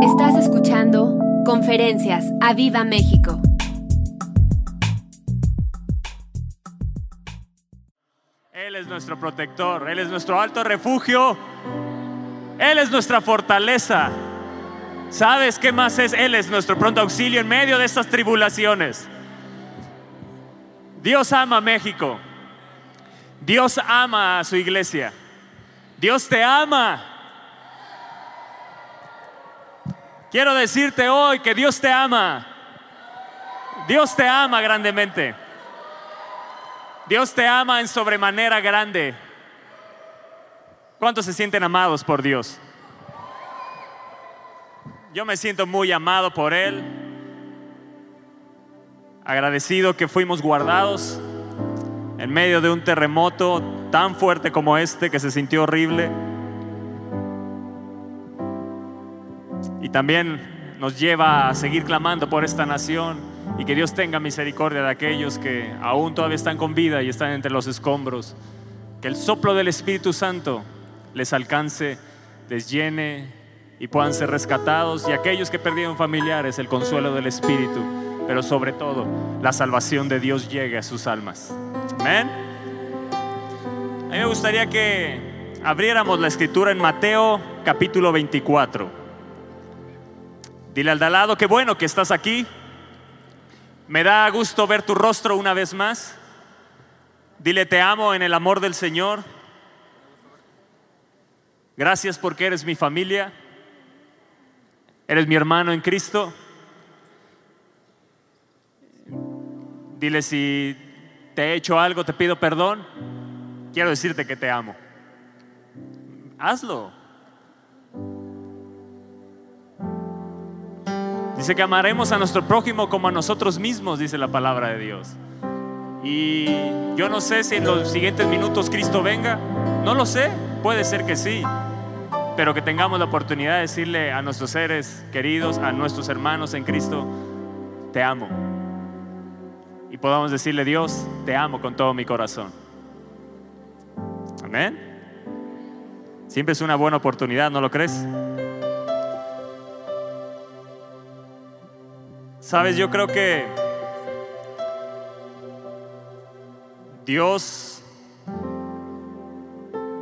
Estás escuchando Conferencias a Viva México. Él es nuestro protector, Él es nuestro alto refugio, Él es nuestra fortaleza. ¿Sabes qué más es? Él es nuestro pronto auxilio en medio de estas tribulaciones. Dios ama a México. Dios ama a su iglesia. Dios te ama. Quiero decirte hoy que Dios te ama. Dios te ama grandemente. Dios te ama en sobremanera grande. ¿Cuántos se sienten amados por Dios? Yo me siento muy amado por Él. Agradecido que fuimos guardados en medio de un terremoto tan fuerte como este que se sintió horrible. Y también nos lleva a seguir clamando por esta nación y que Dios tenga misericordia de aquellos que aún todavía están con vida y están entre los escombros. Que el soplo del Espíritu Santo les alcance, les llene y puedan ser rescatados y aquellos que perdieron familiares, el consuelo del Espíritu, pero sobre todo la salvación de Dios llegue a sus almas. Amén. A mí me gustaría que abriéramos la escritura en Mateo capítulo 24. Dile al de al lado, qué bueno que estás aquí. Me da gusto ver tu rostro una vez más. Dile, te amo en el amor del Señor. Gracias porque eres mi familia. Eres mi hermano en Cristo. Dile si te he hecho algo, te pido perdón. Quiero decirte que te amo. Hazlo. Dice que amaremos a nuestro prójimo como a nosotros mismos, dice la palabra de Dios. Y yo no sé si en los siguientes minutos Cristo venga. No lo sé. Puede ser que sí. Pero que tengamos la oportunidad de decirle a nuestros seres queridos, a nuestros hermanos en Cristo, te amo. Y podamos decirle, Dios, te amo con todo mi corazón. Amén. Siempre es una buena oportunidad, ¿no lo crees? Sabes, yo creo que Dios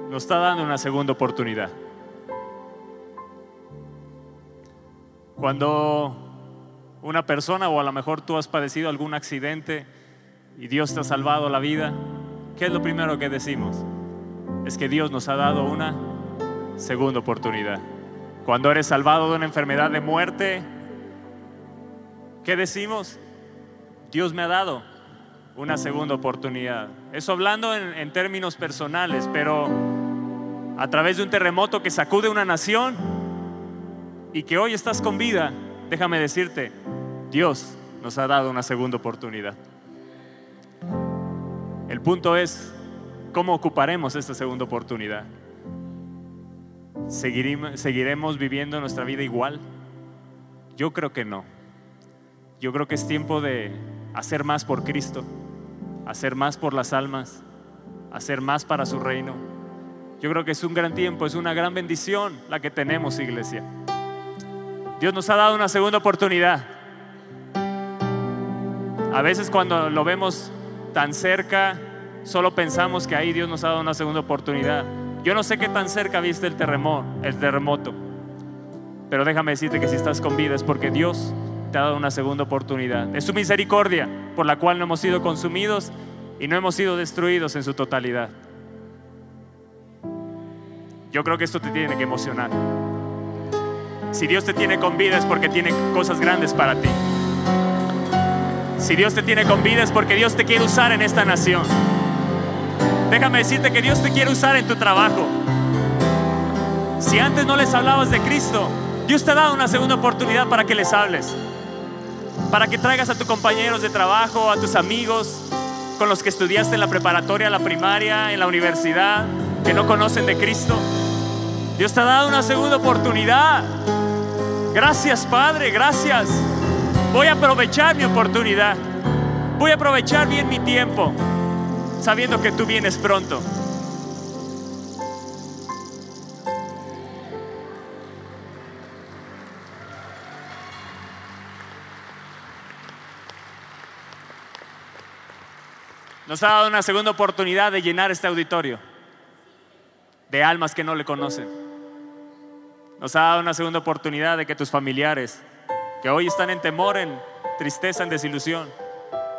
nos está dando una segunda oportunidad. Cuando una persona o a lo mejor tú has padecido algún accidente y Dios te ha salvado la vida, ¿qué es lo primero que decimos? Es que Dios nos ha dado una segunda oportunidad. Cuando eres salvado de una enfermedad de muerte, ¿qué decimos? Dios me ha dado una segunda oportunidad. Eso hablando en, términos personales, pero a través de un terremoto que sacude una nación y que hoy estás con vida, déjame decirte, Dios nos ha dado una segunda oportunidad. El punto es, ¿cómo ocuparemos esta segunda oportunidad? ¿Seguiremos, ¿Seguiremos viviendo nuestra vida igual? Yo creo que no. Yo creo que es tiempo de hacer más por Cristo, hacer más por las almas, hacer más para su reino. Yo creo que es un gran tiempo, es una gran bendición la que tenemos, iglesia. Dios nos ha dado una segunda oportunidad. A veces cuando lo vemos tan cerca, solo pensamos que ahí Dios nos ha dado una segunda oportunidad. Yo no sé qué tan cerca viste el terremoto, el terremoto, pero déjame decirte que si estás con vida es porque Dios te ha dado una segunda oportunidad. Es su misericordia por la cual no hemos sido consumidos y no hemos sido destruidos en su totalidad. Yo creo que esto te tiene que emocionar. Si Dios te tiene con vida es porque tiene cosas grandes para ti. Si Dios te tiene con vida es porque Dios te quiere usar en esta nación. Déjame decirte que Dios te quiere usar en tu trabajo. Si antes no les hablabas de Cristo, Dios te ha dado una segunda oportunidad para que les hables. Para que traigas a tus compañeros de trabajo, a tus amigos, con los que estudiaste en la preparatoria, la primaria, en la universidad, que no conocen de Cristo. Dios te ha dado una segunda oportunidad. Gracias Padre, gracias. Voy a aprovechar mi oportunidad. Voy a aprovechar bien mi tiempo, sabiendo que tú vienes pronto. Nos ha dado una segunda oportunidad de llenar este auditorio de almas que no le conocen. Nos ha dado una segunda oportunidad de que tus familiares, que hoy están en temor, en tristeza, en desilusión,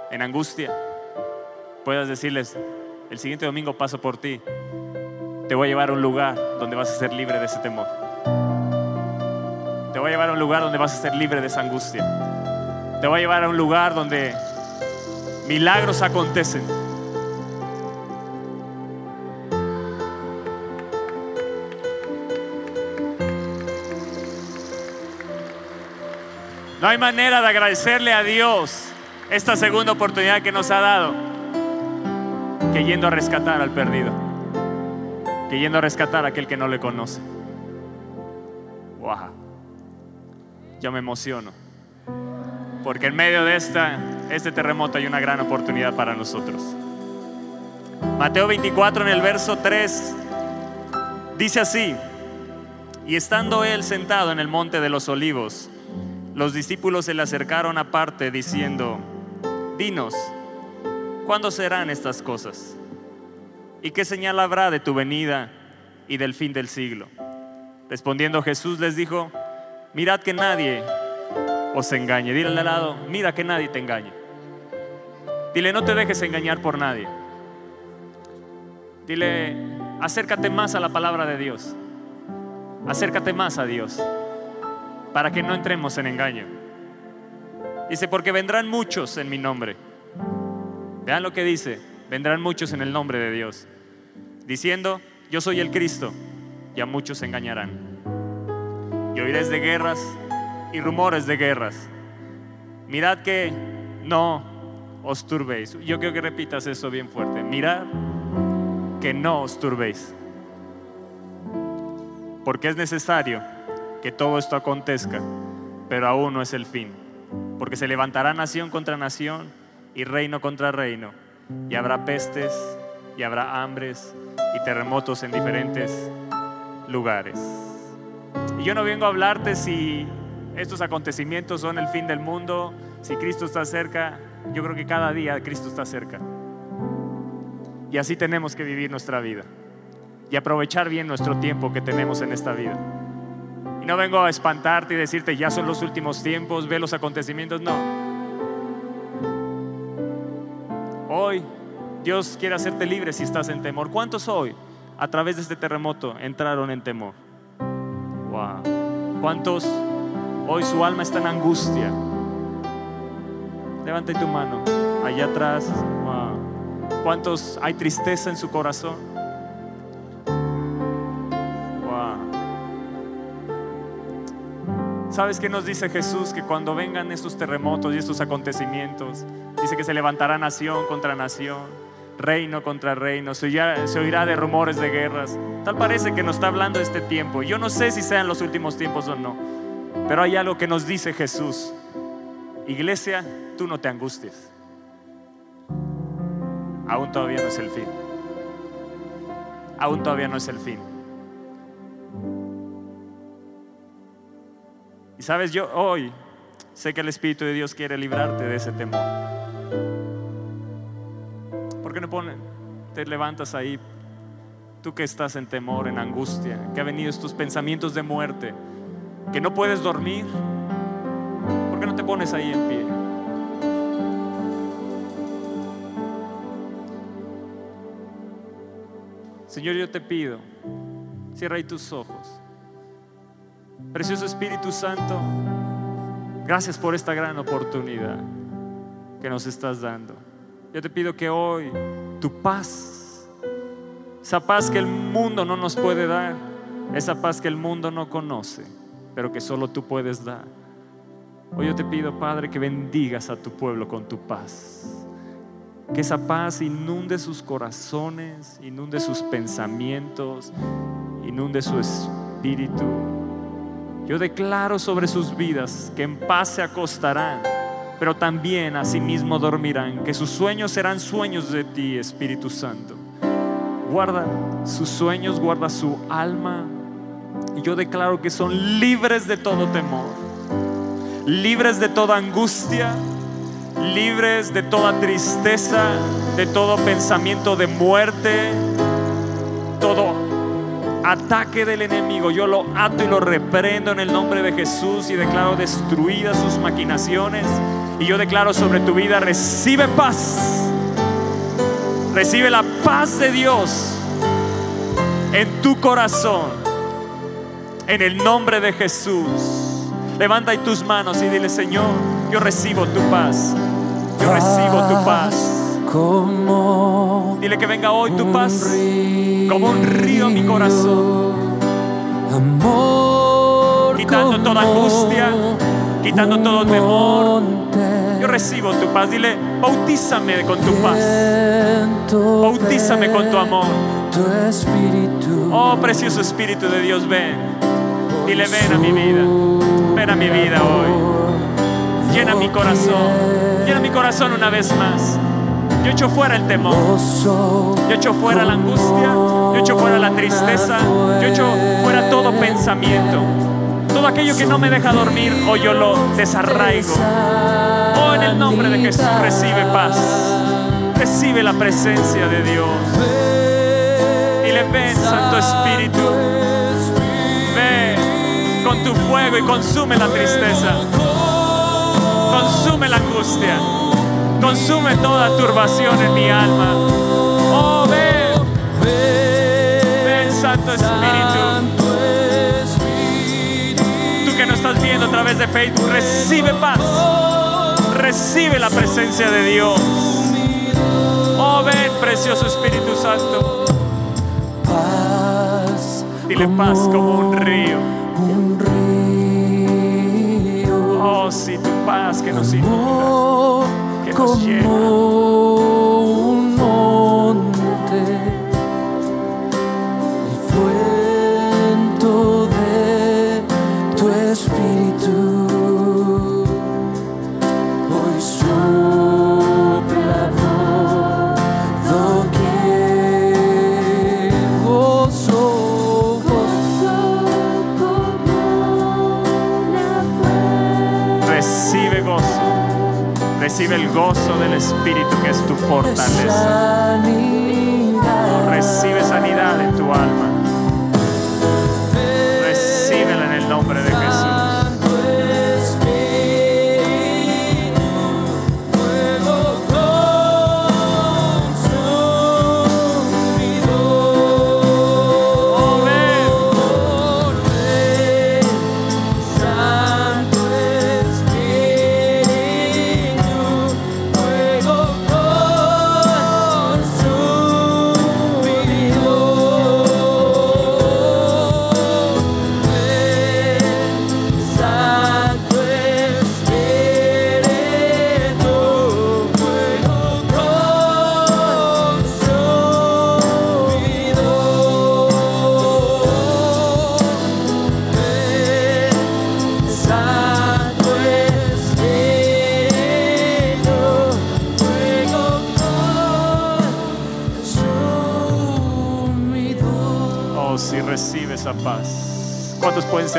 en angustia, puedas decirles, el siguiente domingo paso por ti, te voy a llevar a un lugar donde vas a ser libre de ese temor. Te voy a llevar a un lugar donde vas a ser libre de esa angustia. Te voy a llevar a un lugar donde milagros acontecen. No hay manera de agradecerle a Dios esta segunda oportunidad que nos ha dado que yendo a rescatar al perdido, que yendo a rescatar a aquel que no le conoce. Wow. Yo me emociono, porque en medio de esta, este terremoto hay una gran oportunidad para nosotros. Mateo 24 en el verso 3 dice así, y estando él sentado en el monte de los olivos, los discípulos se le acercaron aparte diciendo, dinos, ¿cuándo serán estas cosas? ¿Y qué señal habrá de tu venida y del fin del siglo? Respondiendo Jesús les dijo, mirad que nadie os engañe. Dile al lado, mira que nadie te engañe. Dile, no te dejes engañar por nadie. Dile, acércate más a la palabra de Dios. Acércate más a Dios para que no entremos en engaño. Dice, porque vendrán muchos en mi nombre. Vean lo que dice, vendrán muchos en el nombre de Dios, diciendo, yo soy el Cristo, y a muchos se engañarán. Y oiréis de guerras y rumores de guerras. Mirad que no os turbéis. Yo quiero que repitas eso bien fuerte. Mirad que no os turbéis. Porque es necesario que todo esto acontezca, pero aún no es el fin. Porque se levantará nación contra nación y reino contra reino. Y habrá pestes y habrá hambres y terremotos en diferentes lugares. Y yo no vengo a hablarte si estos acontecimientos son el fin del mundo, si Cristo está cerca. Yo creo que cada día Cristo está cerca. Y así tenemos que vivir nuestra vida y aprovechar bien nuestro tiempo que tenemos en esta vida no vengo a espantarte y decirte ya son los últimos tiempos, ve los acontecimientos, no. Hoy Dios quiere hacerte libre si estás en temor. ¿Cuántos hoy a través de este terremoto entraron en temor? Wow. ¿Cuántos hoy su alma está en angustia? Levanta tu mano allá atrás. Wow. ¿Cuántos hay tristeza en su corazón? ¿Sabes qué nos dice Jesús? Que cuando vengan estos terremotos y estos acontecimientos, dice que se levantará nación contra nación, reino contra reino, se oirá, de rumores de guerras. Tal parece que nos está hablando este tiempo. Yo no sé si sean los últimos tiempos o no, pero hay algo que nos dice Jesús. Iglesia, tú no te angusties. Aún todavía no es el fin. Aún todavía no es el fin. Y sabes, yo hoy sé que el Espíritu de Dios quiere librarte de ese temor. ¿Por qué no te levantas ahí, tú que estás en temor, en angustia, que ha venido estos pensamientos de muerte, que no puedes dormir? ¿Por qué no te pones ahí en pie? Señor, yo te pido, cierra ahí tus ojos. Precioso Espíritu Santo, gracias por esta gran oportunidad que nos estás dando. Yo te pido que hoy tu paz, esa paz que el mundo no nos puede dar, esa paz que el mundo no conoce, pero que solo tú puedes dar. Hoy yo te pido, Padre, que bendigas a tu pueblo con tu paz. Que esa paz inunde sus corazones, inunde sus pensamientos, inunde su espíritu yo declaro sobre sus vidas que en paz se acostarán, pero también asimismo dormirán, que sus sueños serán sueños de ti, Espíritu Santo. Guarda sus sueños, guarda su alma. Y yo declaro que son libres de todo temor, libres de toda angustia, libres de toda tristeza, de todo pensamiento de muerte, todo ataque del enemigo. Yo lo ato y lo reprendo en el nombre de Jesús y declaro destruidas sus maquinaciones. Y yo declaro sobre tu vida, recibe paz. Recibe la paz de Dios en tu corazón. En el nombre de Jesús. Levanta ahí tus manos y dile, Señor, yo recibo tu paz. Yo recibo tu paz. Como Dile que venga hoy tu paz río, como un río en mi corazón. Amor Quitando toda angustia, quitando todo temor. Yo recibo tu paz. Dile, bautízame con tu paz. Bautízame con tu amor. Oh, precioso Espíritu de Dios, ven. Dile, ven a mi vida. Ven a mi vida hoy. Llena mi corazón. Llena mi corazón una vez más. Yo echo fuera el temor. Yo echo fuera la angustia, yo echo fuera la tristeza, yo echo fuera todo pensamiento. Todo aquello que no me deja dormir, hoy yo lo desarraigo. Oh, en el nombre de Jesús recibe paz. Recibe la presencia de Dios. Dile, ven, Santo Espíritu. Ven con tu fuego y consume la tristeza. Consume la angustia. Consume toda turbación en mi alma. Oh, ven. Ven, Santo Espíritu. Tú que nos estás viendo a través de Facebook, recibe paz. Recibe la presencia de Dios. Oh, ven, precioso Espíritu Santo. Paz. Dile paz como un río. Un río. Oh, sí, tu paz que nos inunda. Amor que nos llena. como Recibe el gozo del Espíritu que es tu fortaleza.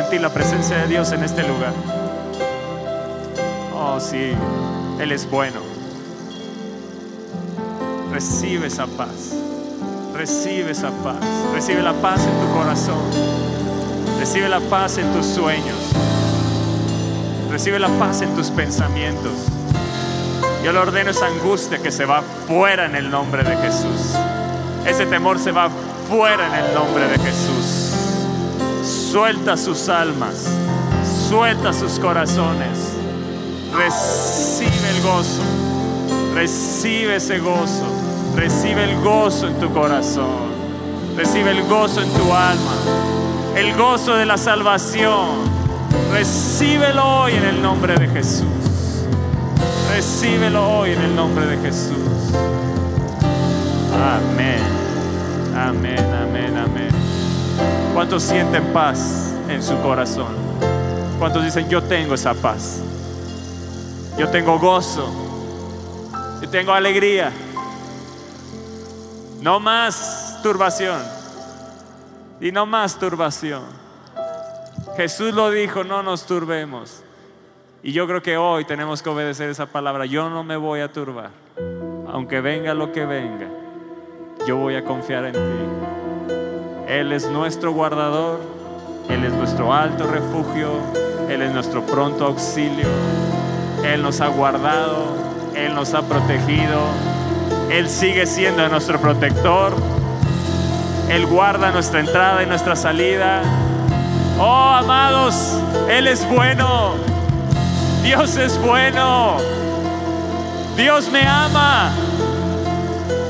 Sentir la presencia de Dios en este lugar? Oh, sí, Él es bueno. Recibe esa paz. Recibe esa paz. Recibe la paz en tu corazón. Recibe la paz en tus sueños. Recibe la paz en tus pensamientos. Yo le ordeno esa angustia que se va fuera en el nombre de Jesús. Ese temor se va fuera en el nombre de Jesús. Suelta sus almas, suelta sus corazones. Recibe el gozo, recibe ese gozo, recibe el gozo en tu corazón, recibe el gozo en tu alma, el gozo de la salvación. Recíbelo hoy en el nombre de Jesús. Recíbelo hoy en el nombre de Jesús. Amén. Amén, amén, amén. ¿Cuántos sienten paz en su corazón? ¿Cuántos dicen, yo tengo esa paz? Yo tengo gozo. Yo tengo alegría. No más turbación. Y no más turbación. Jesús lo dijo, no nos turbemos. Y yo creo que hoy tenemos que obedecer esa palabra. Yo no me voy a turbar. Aunque venga lo que venga, yo voy a confiar en ti. Él es nuestro guardador, Él es nuestro alto refugio, Él es nuestro pronto auxilio. Él nos ha guardado, Él nos ha protegido, Él sigue siendo nuestro protector. Él guarda nuestra entrada y nuestra salida. Oh, amados, Él es bueno. Dios es bueno. Dios me ama.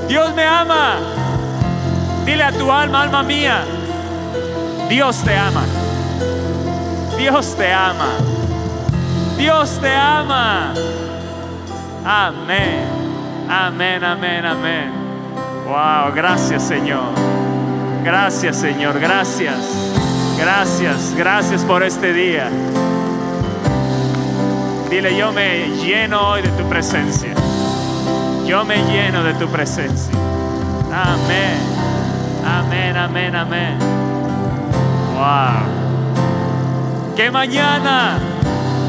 Dios me ama. Dile a tu alma, alma mía, Dios te ama. Dios te ama. Dios te ama. Amén. Amén, amén, amén. Wow, gracias Señor. Gracias Señor, gracias. Gracias, gracias por este día. Dile, yo me lleno hoy de tu presencia. Yo me lleno de tu presencia. Amén. Amén, amén, amén. Wow. Que mañana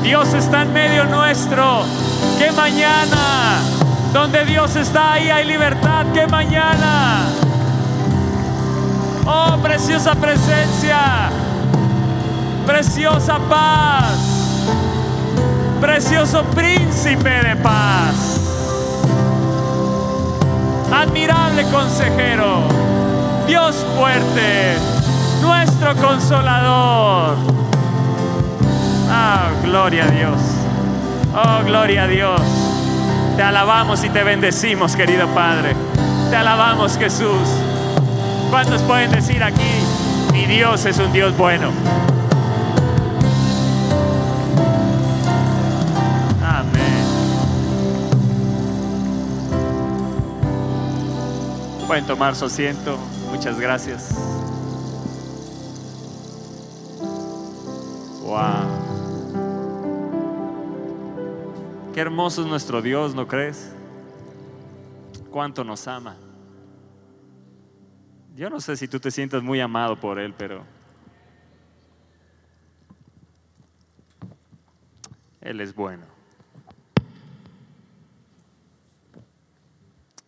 Dios está en medio nuestro. Que mañana donde Dios está ahí hay libertad. Que mañana. Oh, preciosa presencia. Preciosa paz precioso príncipe de paz, admirable consejero, Fuerte, nuestro consolador. Ah, gloria a Dios. Oh, gloria a Dios. Te alabamos y te bendecimos, querido Padre. Te alabamos, Jesús. ¿Cuántos pueden decir aquí, mi Dios es un Dios bueno? Pueden tomar su asiento. Muchas gracias. Wow. Qué hermoso es nuestro Dios, ¿no crees? Cuánto nos ama. Yo no sé si tú te sientas muy amado por Él, pero Él es bueno.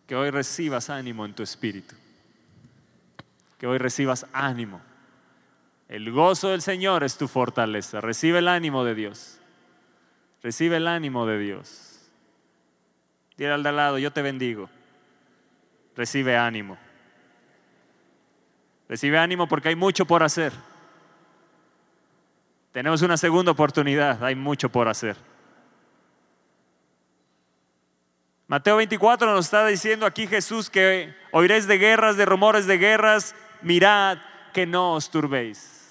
Que hoy recibas ánimo en tu espíritu. Que hoy recibas ánimo. El gozo del Señor es tu fortaleza. Recibe el ánimo de Dios. Recibe el ánimo de Dios. Dile al de al lado, yo te bendigo. Recibe ánimo. Recibe ánimo porque hay mucho por hacer. Tenemos una segunda oportunidad, hay mucho por hacer. Mateo 24 nos está diciendo aquí Jesús que oiréis de guerras, de rumores de guerras, mirad que no os turbéis.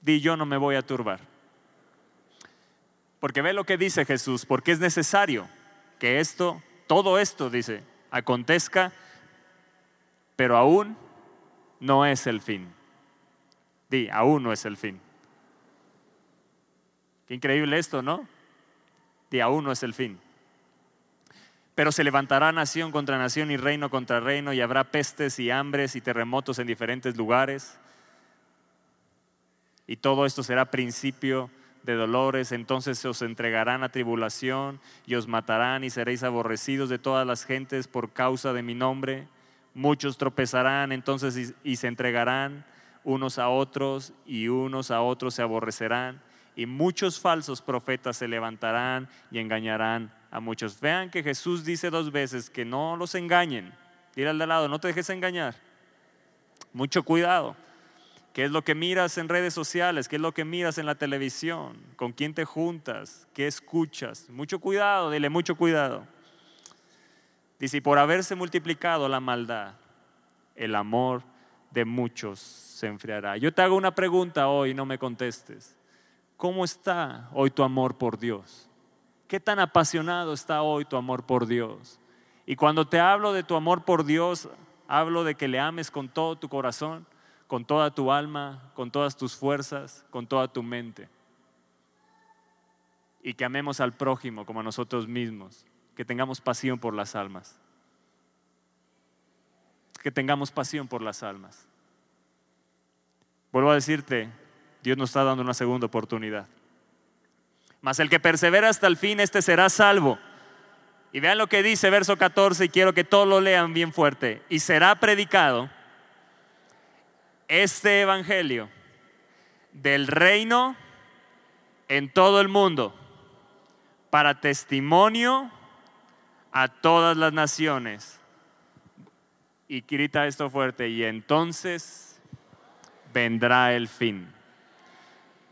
Di yo no me voy a turbar. Porque ve lo que dice Jesús, porque es necesario que esto, todo esto, dice, acontezca, pero aún no es el fin. Di, aún no es el fin. Qué increíble esto, ¿no? Di, aún no es el fin. Pero se levantará nación contra nación y reino contra reino y habrá pestes y hambres y terremotos en diferentes lugares. Y todo esto será principio de dolores. Entonces se os entregarán a tribulación y os matarán y seréis aborrecidos de todas las gentes por causa de mi nombre. Muchos tropezarán entonces y, y se entregarán unos a otros y unos a otros se aborrecerán. Y muchos falsos profetas se levantarán y engañarán a muchos. Vean que Jesús dice dos veces que no los engañen. Dile al de lado, no te dejes engañar. Mucho cuidado. ¿Qué es lo que miras en redes sociales? ¿Qué es lo que miras en la televisión? ¿Con quién te juntas? ¿Qué escuchas? Mucho cuidado, dile mucho cuidado. Dice, y por haberse multiplicado la maldad, el amor de muchos se enfriará. Yo te hago una pregunta hoy, no me contestes. ¿Cómo está hoy tu amor por Dios? ¿Qué tan apasionado está hoy tu amor por Dios? Y cuando te hablo de tu amor por Dios, hablo de que le ames con todo tu corazón, con toda tu alma, con todas tus fuerzas, con toda tu mente. Y que amemos al prójimo como a nosotros mismos, que tengamos pasión por las almas. Que tengamos pasión por las almas. Vuelvo a decirte, Dios nos está dando una segunda oportunidad. Mas el que persevera hasta el fin, este será salvo. Y vean lo que dice verso 14 y quiero que todos lo lean bien fuerte. Y será predicado este evangelio del reino en todo el mundo para testimonio a todas las naciones. Y grita esto fuerte, y entonces vendrá el fin.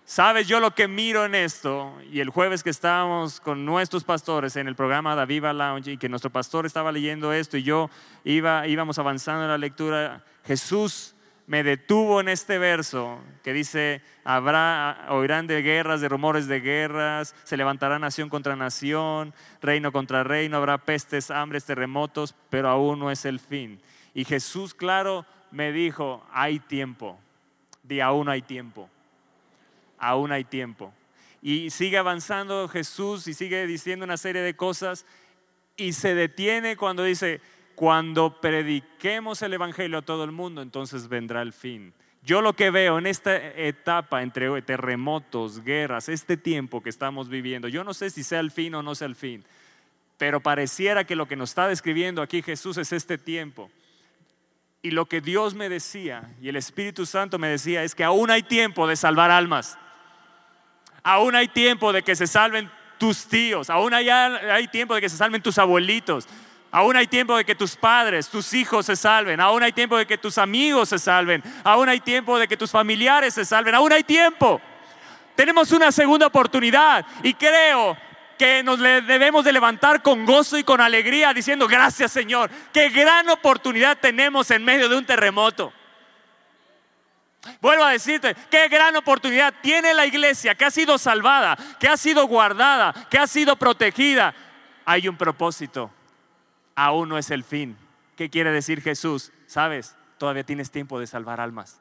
Sabes, yo lo que miro en esto, y el jueves que estábamos con nuestros pastores en el programa Da Viva Lounge, y que nuestro pastor estaba leyendo esto, y yo iba, íbamos avanzando en la lectura, Jesús me detuvo en este verso que dice, habrá, oirán de guerras, de rumores de guerras, se levantará nación contra nación, reino contra reino, habrá pestes, hambres, terremotos, pero aún no es el fin. Y Jesús, claro, me dijo, hay tiempo, di aún hay tiempo aún hay tiempo. Y sigue avanzando Jesús y sigue diciendo una serie de cosas y se detiene cuando dice, cuando prediquemos el Evangelio a todo el mundo, entonces vendrá el fin. Yo lo que veo en esta etapa entre terremotos, guerras, este tiempo que estamos viviendo, yo no sé si sea el fin o no sea el fin, pero pareciera que lo que nos está describiendo aquí Jesús es este tiempo. Y lo que Dios me decía y el Espíritu Santo me decía es que aún hay tiempo de salvar almas. Aún hay tiempo de que se salven tus tíos. Aún hay, hay tiempo de que se salven tus abuelitos. Aún hay tiempo de que tus padres, tus hijos se salven. Aún hay tiempo de que tus amigos se salven. Aún hay tiempo de que tus familiares se salven. Aún hay tiempo. Tenemos una segunda oportunidad y creo que nos debemos de levantar con gozo y con alegría diciendo gracias Señor. Qué gran oportunidad tenemos en medio de un terremoto. Vuelvo a decirte, qué gran oportunidad tiene la iglesia que ha sido salvada, que ha sido guardada, que ha sido protegida. Hay un propósito, aún no es el fin. ¿Qué quiere decir Jesús? Sabes, todavía tienes tiempo de salvar almas.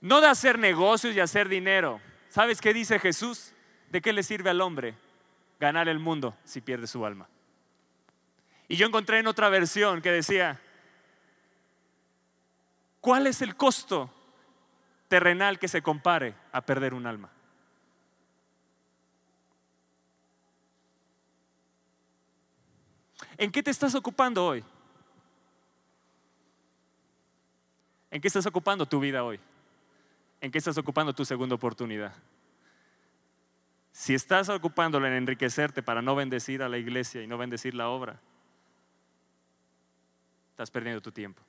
No de hacer negocios y hacer dinero. ¿Sabes qué dice Jesús? ¿De qué le sirve al hombre ganar el mundo si pierde su alma? Y yo encontré en otra versión que decía, ¿Cuál es el costo terrenal que se compare a perder un alma? ¿En qué te estás ocupando hoy? ¿En qué estás ocupando tu vida hoy? ¿En qué estás ocupando tu segunda oportunidad? Si estás ocupándolo en enriquecerte para no bendecir a la iglesia y no bendecir la obra, estás perdiendo tu tiempo.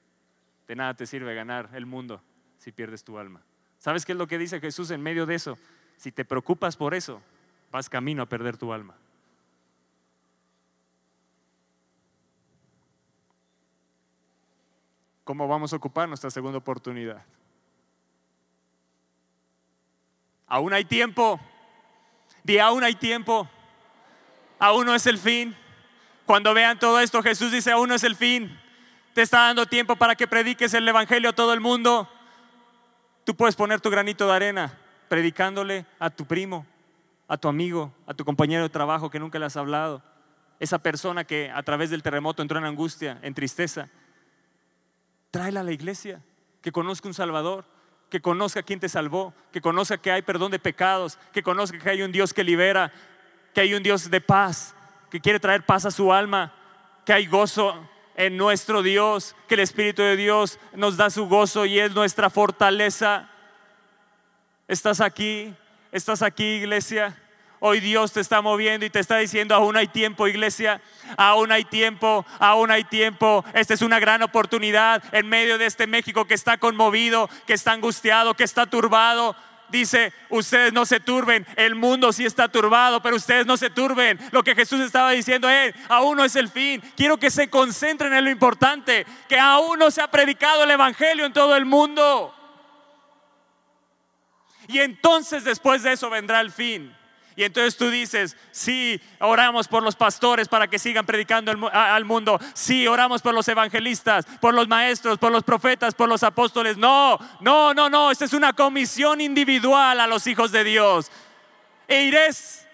De nada te sirve ganar el mundo si pierdes tu alma. ¿Sabes qué es lo que dice Jesús en medio de eso? Si te preocupas por eso, vas camino a perder tu alma. ¿Cómo vamos a ocupar nuestra segunda oportunidad? Aún hay tiempo. Di, aún hay tiempo. Aún no es el fin. Cuando vean todo esto, Jesús dice, aún no es el fin te está dando tiempo para que prediques el Evangelio a todo el mundo. Tú puedes poner tu granito de arena predicándole a tu primo, a tu amigo, a tu compañero de trabajo que nunca le has hablado. Esa persona que a través del terremoto entró en angustia, en tristeza. Tráela a la iglesia, que conozca un Salvador, que conozca quién te salvó, que conozca que hay perdón de pecados, que conozca que hay un Dios que libera, que hay un Dios de paz, que quiere traer paz a su alma, que hay gozo en nuestro Dios, que el Espíritu de Dios nos da su gozo y es nuestra fortaleza. ¿Estás aquí? ¿Estás aquí, iglesia? Hoy Dios te está moviendo y te está diciendo, aún hay tiempo, iglesia, aún hay tiempo, aún hay tiempo. Esta es una gran oportunidad en medio de este México que está conmovido, que está angustiado, que está turbado dice, ustedes no se turben, el mundo sí está turbado, pero ustedes no se turben. Lo que Jesús estaba diciendo es, aún no es el fin. Quiero que se concentren en lo importante, que aún no se ha predicado el Evangelio en todo el mundo. Y entonces después de eso vendrá el fin. Y entonces tú dices, sí, oramos por los pastores para que sigan predicando al mundo. Sí, oramos por los evangelistas, por los maestros, por los profetas, por los apóstoles. No, no, no, no. Esta es una comisión individual a los hijos de Dios. E iréis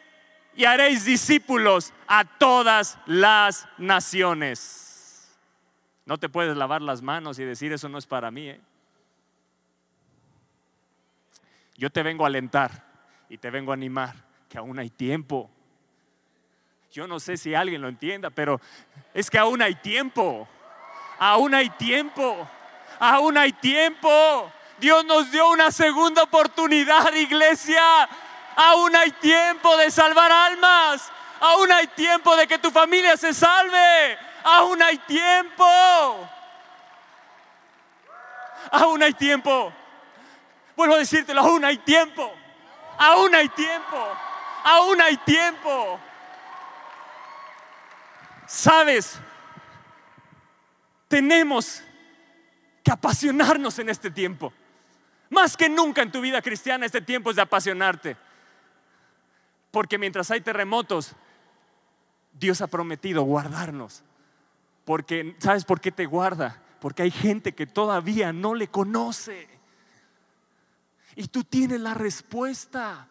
y haréis discípulos a todas las naciones. No te puedes lavar las manos y decir eso no es para mí. ¿eh? Yo te vengo a alentar y te vengo a animar que aún hay tiempo. Yo no sé si alguien lo entienda, pero es que aún hay tiempo. Aún hay tiempo. Aún hay tiempo. Dios nos dio una segunda oportunidad, iglesia. Aún hay tiempo de salvar almas. Aún hay tiempo de que tu familia se salve. Aún hay tiempo. Aún hay tiempo. Vuelvo a decírtelo, aún hay tiempo. Aún hay tiempo. Aún hay tiempo. Sabes, tenemos que apasionarnos en este tiempo. Más que nunca en tu vida cristiana, este tiempo es de apasionarte. Porque mientras hay terremotos, Dios ha prometido guardarnos. Porque, ¿sabes por qué te guarda? Porque hay gente que todavía no le conoce. Y tú tienes la respuesta.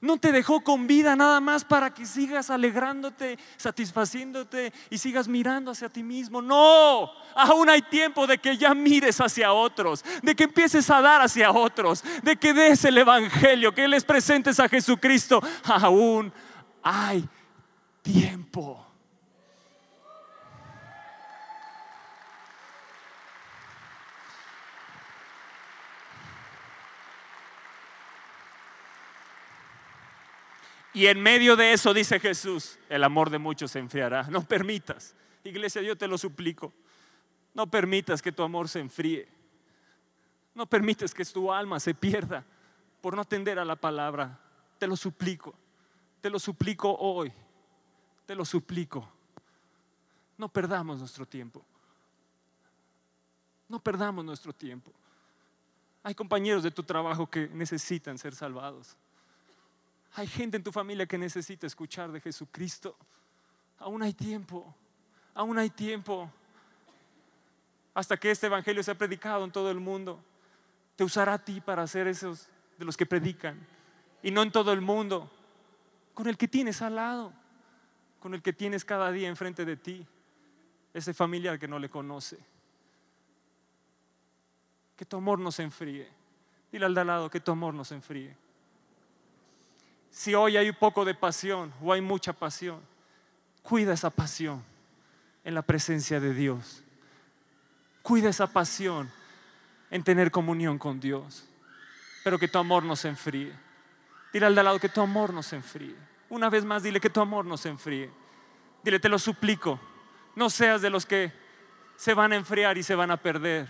No te dejó con vida nada más para que sigas alegrándote, satisfaciéndote y sigas mirando hacia ti mismo. No, aún hay tiempo de que ya mires hacia otros, de que empieces a dar hacia otros, de que des el Evangelio, que les presentes a Jesucristo. Aún hay tiempo. Y en medio de eso dice Jesús, el amor de muchos se enfriará. No permitas, iglesia, yo te lo suplico, no permitas que tu amor se enfríe. No permites que tu alma se pierda por no atender a la palabra. Te lo suplico, te lo suplico hoy, te lo suplico. No perdamos nuestro tiempo. No perdamos nuestro tiempo. Hay compañeros de tu trabajo que necesitan ser salvados. Hay gente en tu familia que necesita escuchar de Jesucristo. Aún hay tiempo, aún hay tiempo. Hasta que este Evangelio sea predicado en todo el mundo. Te usará a ti para ser esos de los que predican. Y no en todo el mundo. Con el que tienes al lado. Con el que tienes cada día enfrente de ti. Ese familiar que no le conoce. Que tu amor no se enfríe. Dile al de al lado que tu amor no se enfríe si hoy hay un poco de pasión o hay mucha pasión, cuida esa pasión en la presencia de Dios. Cuida esa pasión en tener comunión con Dios. Pero que tu amor no se enfríe. Dile al de al lado que tu amor no se enfríe. Una vez más, dile que tu amor no se enfríe. Dile, te lo suplico. No seas de los que se van a enfriar y se van a perder.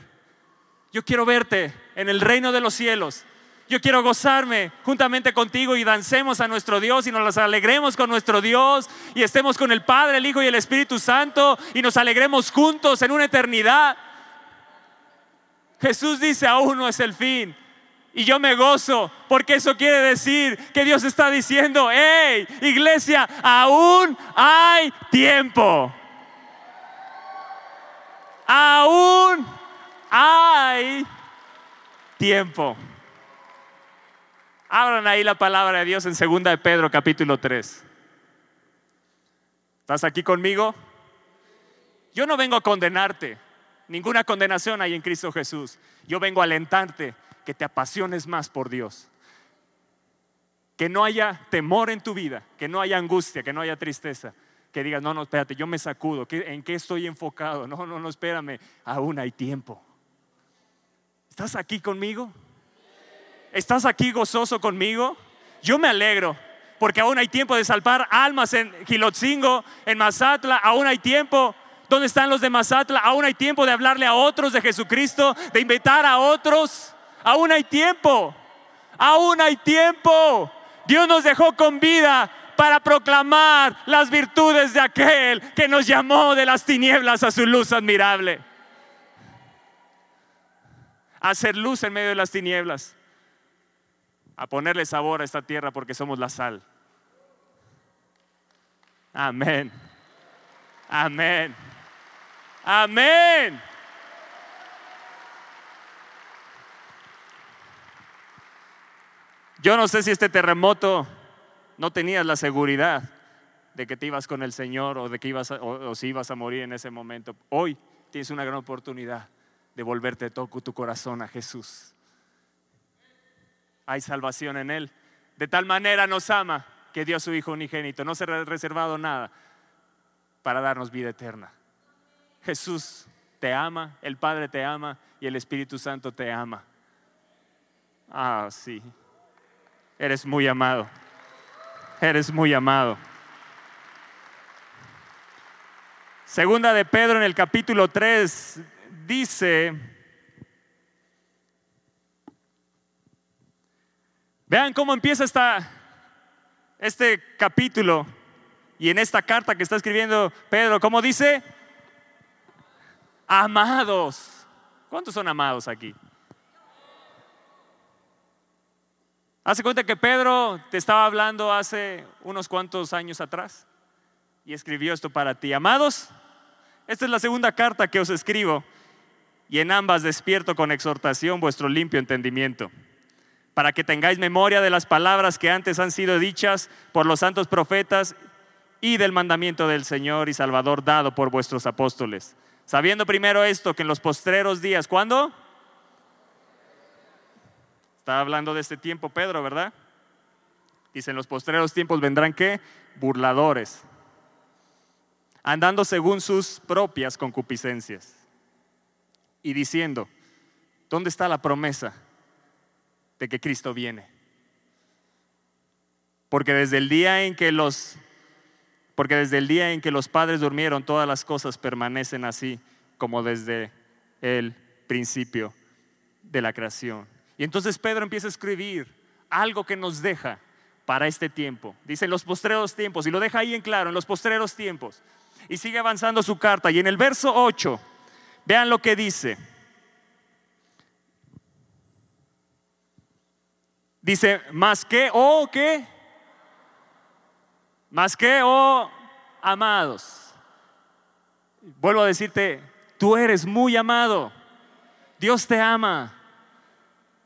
Yo quiero verte en el reino de los cielos yo quiero gozarme juntamente contigo y dancemos a nuestro Dios y nos alegremos con nuestro Dios y estemos con el Padre, el Hijo y el Espíritu Santo y nos alegremos juntos en una eternidad. Jesús dice, aún no es el fin. Y yo me gozo porque eso quiere decir que Dios está diciendo, hey, iglesia, aún hay tiempo. Aún hay tiempo. Abran ahí la palabra de Dios en 2 de Pedro capítulo 3. ¿Estás aquí conmigo? Yo no vengo a condenarte. Ninguna condenación hay en Cristo Jesús. Yo vengo a alentarte que te apasiones más por Dios. Que no haya temor en tu vida, que no haya angustia, que no haya tristeza. Que digas, no, no, espérate, yo me sacudo. ¿En qué estoy enfocado? No, no, no, espérame. Aún hay tiempo. ¿Estás aquí conmigo? ¿Estás aquí gozoso conmigo? Yo me alegro, porque aún hay tiempo de salvar almas en Gilotzingo, en Mazatla, aún hay tiempo. ¿Dónde están los de Mazatla? Aún hay tiempo de hablarle a otros de Jesucristo, de invitar a otros. Aún hay tiempo. Aún hay tiempo. Dios nos dejó con vida para proclamar las virtudes de aquel que nos llamó de las tinieblas a su luz admirable. Hacer luz en medio de las tinieblas a ponerle sabor a esta tierra porque somos la sal. Amén. Amén. Amén. Yo no sé si este terremoto no tenías la seguridad de que te ibas con el Señor o de que ibas o, si ibas a morir en ese momento. Hoy tienes una gran oportunidad de volverte toco tu corazón a Jesús hay salvación en Él. De tal manera nos ama que dio a su Hijo unigénito. No se ha reservado nada para darnos vida eterna. Jesús te ama, el Padre te ama y el Espíritu Santo te ama. Ah, sí. Eres muy amado. Eres muy amado. Segunda de Pedro en el capítulo 3 dice, vean cómo empieza esta, este capítulo y en esta carta que está escribiendo Pedro, ¿cómo dice? Amados. ¿Cuántos son amados aquí? Hace cuenta que Pedro te estaba hablando hace unos cuantos años atrás y escribió esto para ti. Amados, esta es la segunda carta que os escribo y en ambas despierto con exhortación vuestro limpio entendimiento, para que tengáis memoria de las palabras que antes han sido dichas por los santos profetas y del mandamiento del Señor y Salvador dado por vuestros apóstoles. Sabiendo primero esto, que en los postreros días, ¿cuándo? Está hablando de este tiempo Pedro, ¿verdad? Dice, en los postreros tiempos vendrán qué? Burladores, andando según sus propias concupiscencias y diciendo, ¿dónde está la promesa de que Cristo viene? Porque desde el día en que los porque desde el día en que los padres durmieron todas las cosas permanecen así como desde el principio de la creación. Y entonces Pedro empieza a escribir algo que nos deja para este tiempo. Dice en los postreros tiempos y lo deja ahí en claro, en los postreros tiempos y sigue avanzando su carta. Y en el verso 8, vean lo que dice. Dice, más que, oh, ¿qué? Más que, oh, amados. Vuelvo a decirte, tú eres muy amado. Dios te ama.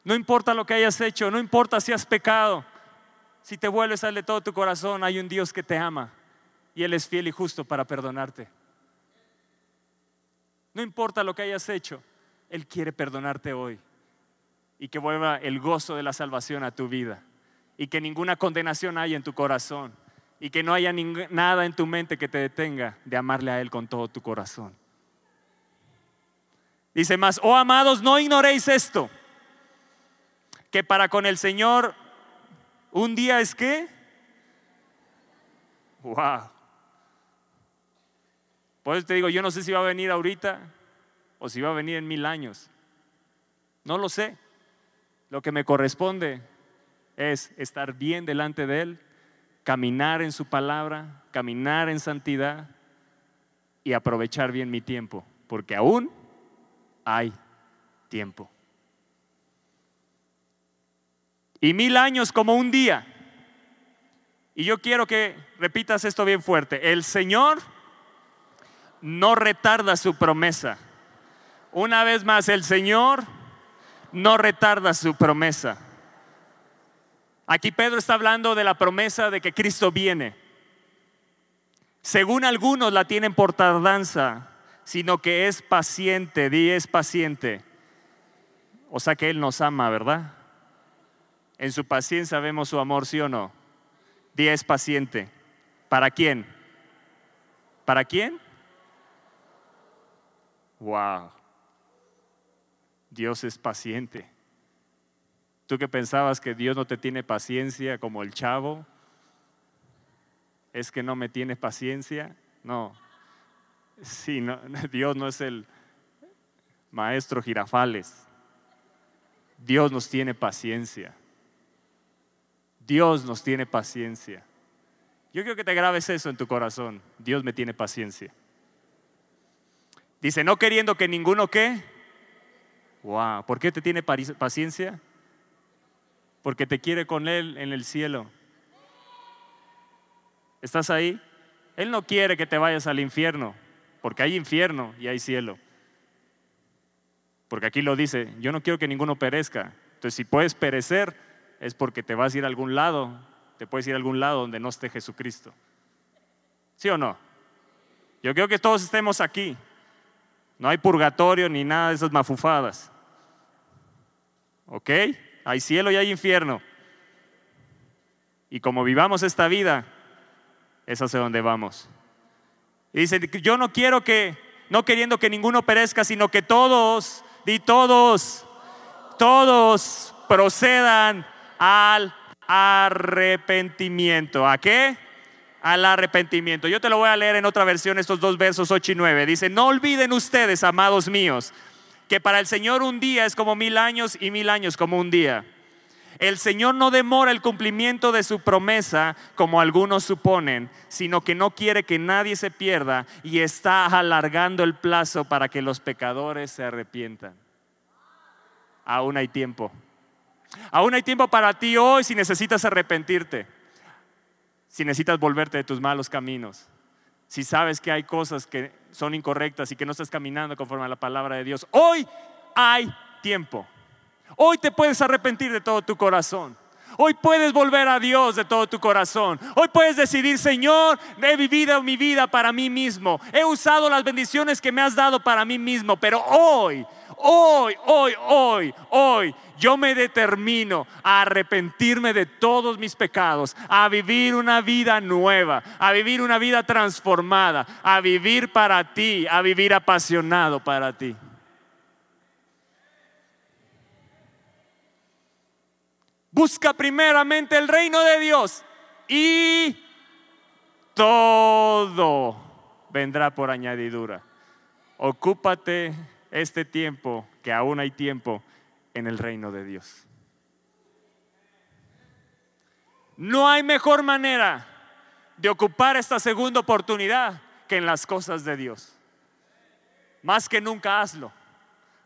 No importa lo que hayas hecho, no importa si has pecado. Si te vuelves a de todo tu corazón, hay un Dios que te ama y Él es fiel y justo para perdonarte. No importa lo que hayas hecho, Él quiere perdonarte hoy y que vuelva el gozo de la salvación a tu vida y que ninguna condenación haya en tu corazón y que no haya nada en tu mente que te detenga de amarle a Él con todo tu corazón. Dice más, oh amados, no ignoréis esto, que para con el Señor un día es que, wow, por eso te digo, yo no sé si va a venir ahorita o si va a venir en mil años. No lo sé. Lo que me corresponde es estar bien delante de Él, caminar en su palabra, caminar en santidad y aprovechar bien mi tiempo, porque aún hay tiempo. Y mil años como un día. Y yo quiero que repitas esto bien fuerte. El Señor no retarda su promesa. Una vez más, el Señor no retarda su promesa. Aquí Pedro está hablando de la promesa de que Cristo viene. Según algunos la tienen por tardanza, sino que es paciente, di es paciente. O sea que Él nos ama, ¿verdad? En su paciencia vemos su amor, ¿sí o no? Di es paciente. ¿Para quién? ¿Para quién? Wow. Dios es paciente. Tú que pensabas que Dios no te tiene paciencia como el chavo, es que no me tiene paciencia. No. Sí, no, Dios no es el maestro girafales. Dios nos tiene paciencia. Dios nos tiene paciencia. Yo quiero que te grabes eso en tu corazón. Dios me tiene paciencia. Dice, no queriendo que ninguno qué. Wow, ¿por qué te tiene paciencia? Porque te quiere con Él en el cielo. ¿Estás ahí? Él no quiere que te vayas al infierno, porque hay infierno y hay cielo. Porque aquí lo dice, yo no quiero que ninguno perezca. Entonces, si puedes perecer, es porque te vas a ir a algún lado, te puedes ir a algún lado donde no esté Jesucristo. ¿Sí o no? Yo quiero que todos estemos aquí. No hay purgatorio ni nada de esas mafufadas. ¿Ok? hay cielo y hay infierno. Y como vivamos esta vida, es hacia donde vamos. Y dice, yo no quiero que, no queriendo que ninguno perezca, sino que todos, di todos, todos procedan al arrepentimiento. ¿A qué? Al arrepentimiento. Yo te lo voy a leer en otra versión, estos dos versos 8 y 9. Dice, no olviden ustedes, amados míos, que para el Señor un día es como mil años y mil años como un día. El Señor no demora el cumplimiento de su promesa como algunos suponen, sino que no quiere que nadie se pierda y está alargando el plazo para que los pecadores se arrepientan. Aún hay tiempo. Aún hay tiempo para ti hoy si necesitas arrepentirte, si necesitas volverte de tus malos caminos, si sabes que hay cosas que son incorrectas y que no estás caminando conforme a la palabra de Dios. Hoy hay tiempo. Hoy te puedes arrepentir de todo tu corazón. Hoy puedes volver a Dios de todo tu corazón. Hoy puedes decidir, Señor, he vivido mi vida para mí mismo. He usado las bendiciones que me has dado para mí mismo. Pero hoy, hoy, hoy, hoy, hoy, yo me determino a arrepentirme de todos mis pecados, a vivir una vida nueva, a vivir una vida transformada, a vivir para ti, a vivir apasionado para ti. Busca primeramente el reino de Dios y todo vendrá por añadidura. Ocúpate este tiempo, que aún hay tiempo, en el reino de Dios. No hay mejor manera de ocupar esta segunda oportunidad que en las cosas de Dios. Más que nunca hazlo.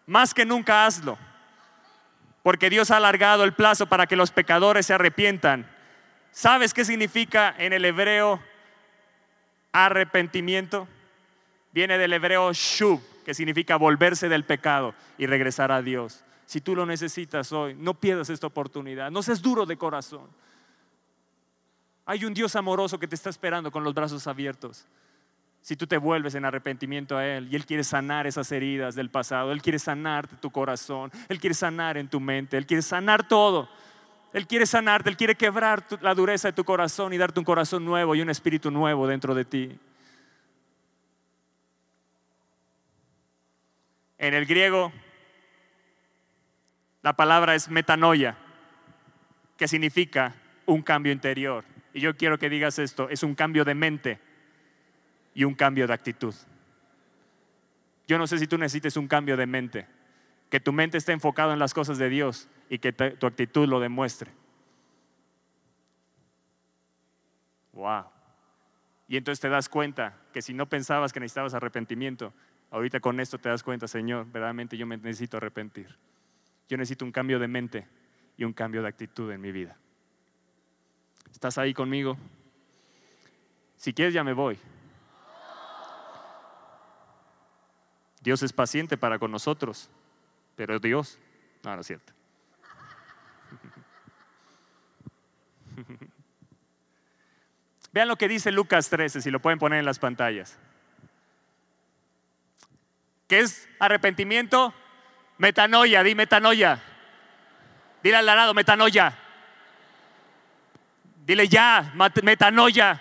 Más que nunca hazlo. Porque Dios ha alargado el plazo para que los pecadores se arrepientan. ¿Sabes qué significa en el hebreo arrepentimiento? Viene del hebreo shub, que significa volverse del pecado y regresar a Dios. Si tú lo necesitas hoy, no pierdas esta oportunidad. No seas duro de corazón. Hay un Dios amoroso que te está esperando con los brazos abiertos. Si tú te vuelves en arrepentimiento a Él y Él quiere sanar esas heridas del pasado, Él quiere sanarte tu corazón, Él quiere sanar en tu mente, Él quiere sanar todo. Él quiere sanarte, Él quiere quebrar la dureza de tu corazón y darte un corazón nuevo y un espíritu nuevo dentro de ti. En el griego, la palabra es metanoia, que significa un cambio interior. Y yo quiero que digas esto, es un cambio de mente y un cambio de actitud. Yo no sé si tú necesites un cambio de mente, que tu mente esté enfocada en las cosas de Dios y que tu actitud lo demuestre. Wow. Y entonces te das cuenta que si no pensabas que necesitabas arrepentimiento, ahorita con esto te das cuenta, Señor, verdaderamente yo me necesito arrepentir. Yo necesito un cambio de mente y un cambio de actitud en mi vida. ¿Estás ahí conmigo? Si quieres ya me voy. Dios es paciente para con nosotros, pero Dios, no, no es cierto. Vean lo que dice Lucas 13, si lo pueden poner en las pantallas. ¿Qué es arrepentimiento? Metanoia, di metanoia. Dile al lado, metanoia. Dile ya, metanoia.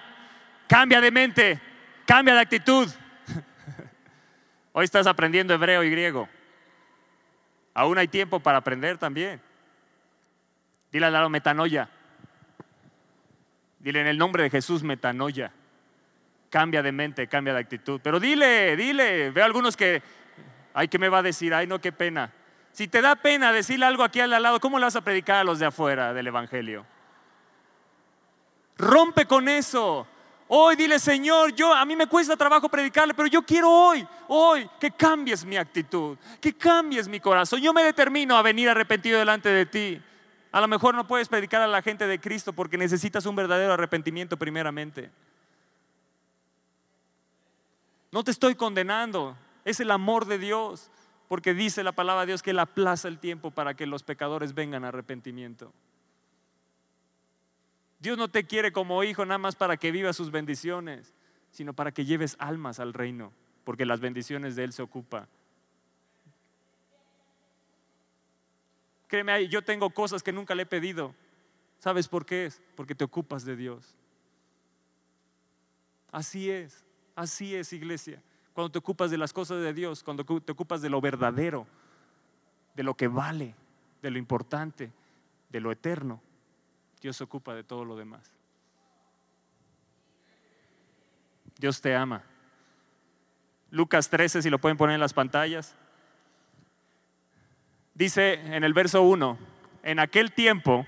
Cambia de mente, cambia de actitud. Hoy estás aprendiendo hebreo y griego. Aún hay tiempo para aprender también. Dile al lado metanoia. Dile en el nombre de Jesús metanoia. Cambia de mente, cambia de actitud. Pero dile, dile. Veo algunos que, ay, ¿qué me va a decir? Ay, no, qué pena. Si te da pena decirle algo aquí al lado, ¿cómo le vas a predicar a los de afuera del Evangelio? Rompe con eso. Hoy dile, Señor, yo a mí me cuesta trabajo predicarle, pero yo quiero hoy, hoy que cambies mi actitud, que cambies mi corazón. Yo me determino a venir arrepentido delante de ti. A lo mejor no puedes predicar a la gente de Cristo porque necesitas un verdadero arrepentimiento primeramente. No te estoy condenando, es el amor de Dios, porque dice la palabra de Dios que Él aplaza el tiempo para que los pecadores vengan a arrepentimiento. Dios no te quiere como hijo nada más para que vivas sus bendiciones, sino para que lleves almas al reino, porque las bendiciones de Él se ocupa. Créeme, yo tengo cosas que nunca le he pedido. ¿Sabes por qué es? Porque te ocupas de Dios. Así es, así es, iglesia. Cuando te ocupas de las cosas de Dios, cuando te ocupas de lo verdadero, de lo que vale, de lo importante, de lo eterno, Dios se ocupa de todo lo demás. Dios te ama. Lucas 13, si lo pueden poner en las pantallas. Dice en el verso 1, en aquel tiempo,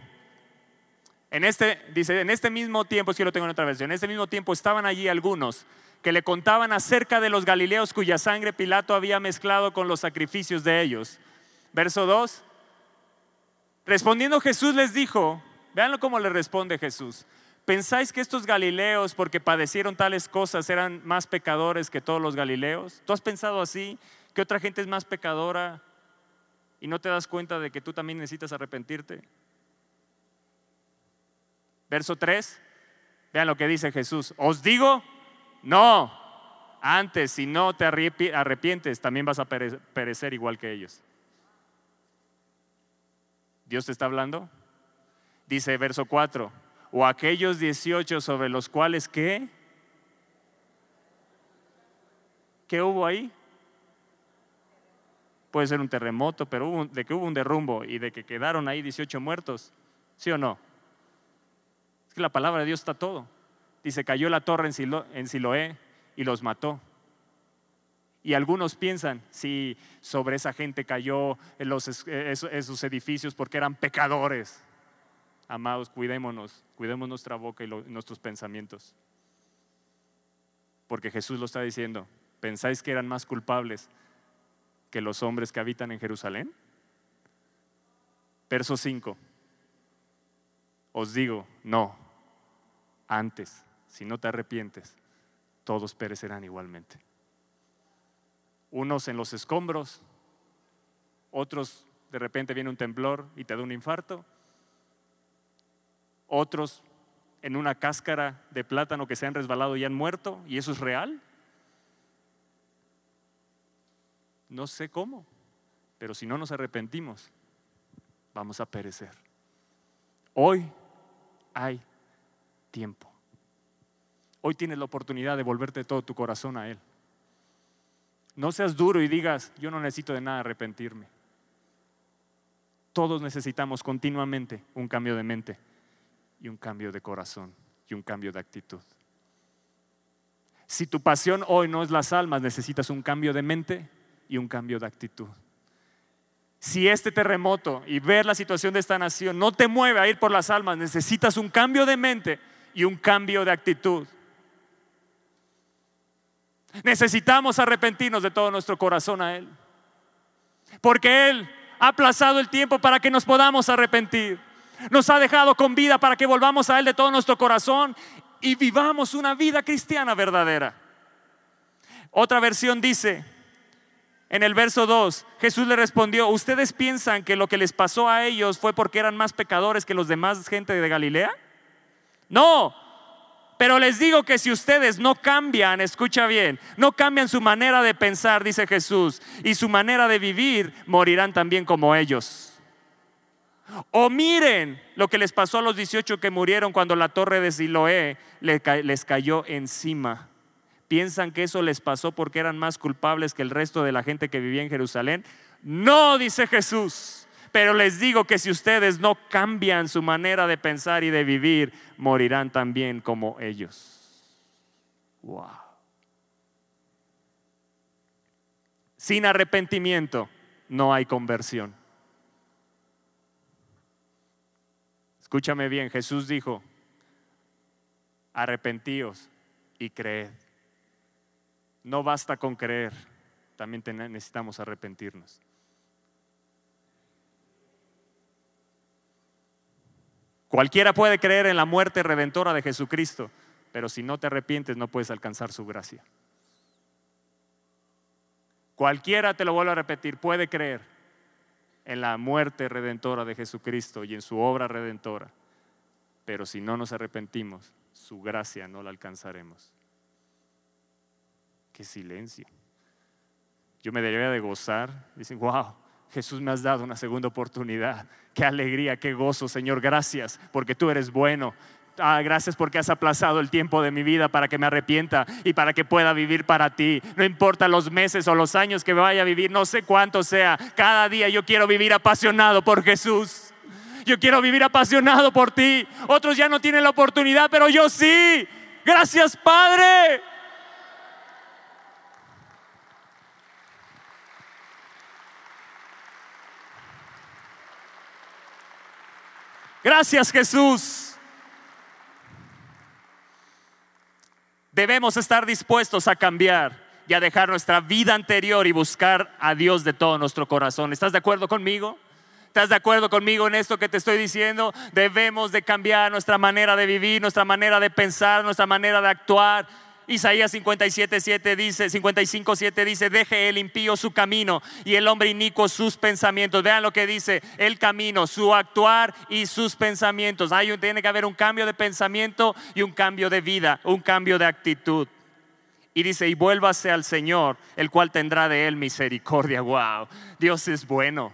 en este, dice, en este mismo tiempo, si lo tengo en otra versión, en este mismo tiempo estaban allí algunos que le contaban acerca de los galileos cuya sangre Pilato había mezclado con los sacrificios de ellos. Verso 2. Respondiendo Jesús les dijo, veanlo cómo le responde Jesús. ¿Pensáis que estos galileos, porque padecieron tales cosas, eran más pecadores que todos los galileos? ¿Tú has pensado así, que otra gente es más pecadora y no te das cuenta de que tú también necesitas arrepentirte? Verso 3, vean lo que dice Jesús. Os digo, no, antes, si no te arrepientes, también vas a perecer igual que ellos. ¿Dios te está hablando? Dice verso 4 o aquellos 18 sobre los cuales qué? ¿Qué hubo ahí? Puede ser un terremoto, pero de que hubo un derrumbo y de que quedaron ahí 18 muertos, ¿sí o no? Es que la palabra de Dios está todo. Dice, cayó la torre en, Siloé y los mató. Y algunos piensan, si sobre esa gente cayó en los, esos edificios porque eran pecadores. Amados, cuidémonos, cuidemos nuestra boca y nuestros pensamientos. Porque Jesús lo está diciendo. ¿Pensáis que eran más culpables que los hombres que habitan en Jerusalén? Verso 5. Os digo, no, antes, si no te arrepientes, todos perecerán igualmente. Unos en los escombros, otros de repente viene un temblor y te da un infarto, otros en una cáscara de plátano que se han resbalado y han muerto, y eso es real. No sé cómo, pero si no nos arrepentimos, vamos a perecer. Hoy hay tiempo. Hoy tienes la oportunidad de volverte todo tu corazón a Él. No seas duro y digas, yo no necesito de nada arrepentirme. Todos necesitamos continuamente un cambio de mente y un cambio de corazón y un cambio de actitud. Si tu pasión hoy no es las almas, necesitas un cambio de mente y un cambio de actitud. Si este terremoto y ver la situación de esta nación no te mueve a ir por las almas, necesitas un cambio de mente y un cambio de actitud. Necesitamos arrepentirnos de todo nuestro corazón a Él. Porque Él ha aplazado el tiempo para que nos podamos arrepentir nos ha dejado con vida para que volvamos a Él de todo nuestro corazón y vivamos una vida cristiana verdadera. Otra versión dice, en el verso 2, Jesús le respondió, ¿ustedes piensan que lo que les pasó a ellos fue porque eran más pecadores que los demás gente de Galilea? No, pero les digo que si ustedes no cambian, escucha bien, no cambian su manera de pensar, dice Jesús, y su manera de vivir, morirán también como ellos. O miren lo que les pasó a los 18 que murieron cuando la torre de Siloé les cayó encima. ¿Piensan que eso les pasó porque eran más culpables que el resto de la gente que vivía en Jerusalén? No, dice Jesús. Pero les digo que si ustedes no cambian su manera de pensar y de vivir, morirán también como ellos. Wow. Sin arrepentimiento no hay conversión. Escúchame bien, Jesús dijo, arrepentíos y creed. No basta con creer, también necesitamos arrepentirnos. Cualquiera puede creer en la muerte redentora de Jesucristo, pero si no te arrepientes no puedes alcanzar su gracia. Cualquiera, te lo vuelvo a repetir, puede creer, en la muerte redentora de Jesucristo y en su obra redentora. Pero si no nos arrepentimos, su gracia no la alcanzaremos. Qué silencio. Yo me debería de gozar. Dicen, wow, Jesús me has dado una segunda oportunidad. Qué alegría, qué gozo, Señor. Gracias porque tú eres bueno. Ah, gracias porque has aplazado el tiempo de mi vida para que me arrepienta y para que pueda vivir para ti. No importa los meses o los años que vaya a vivir, no sé cuánto sea. Cada día yo quiero vivir apasionado por Jesús. Yo quiero vivir apasionado por ti. Otros ya no tienen la oportunidad, pero yo sí. Gracias, Padre. Gracias, Jesús. Debemos estar dispuestos a cambiar y a dejar nuestra vida anterior y buscar a Dios de todo nuestro corazón. ¿Estás de acuerdo conmigo? ¿Estás de acuerdo conmigo en esto que te estoy diciendo? Debemos de cambiar nuestra manera de vivir, nuestra manera de pensar, nuestra manera de actuar. Isaías 57, 7 dice, 55, 7 dice, deje el impío su camino y el hombre inicuo sus pensamientos. Vean lo que dice, el camino, su actuar y sus pensamientos. Hay tiene que haber un cambio de pensamiento y un cambio de vida, un cambio de actitud. Y dice, y vuélvase al Señor, el cual tendrá de él misericordia. Wow, Dios es bueno.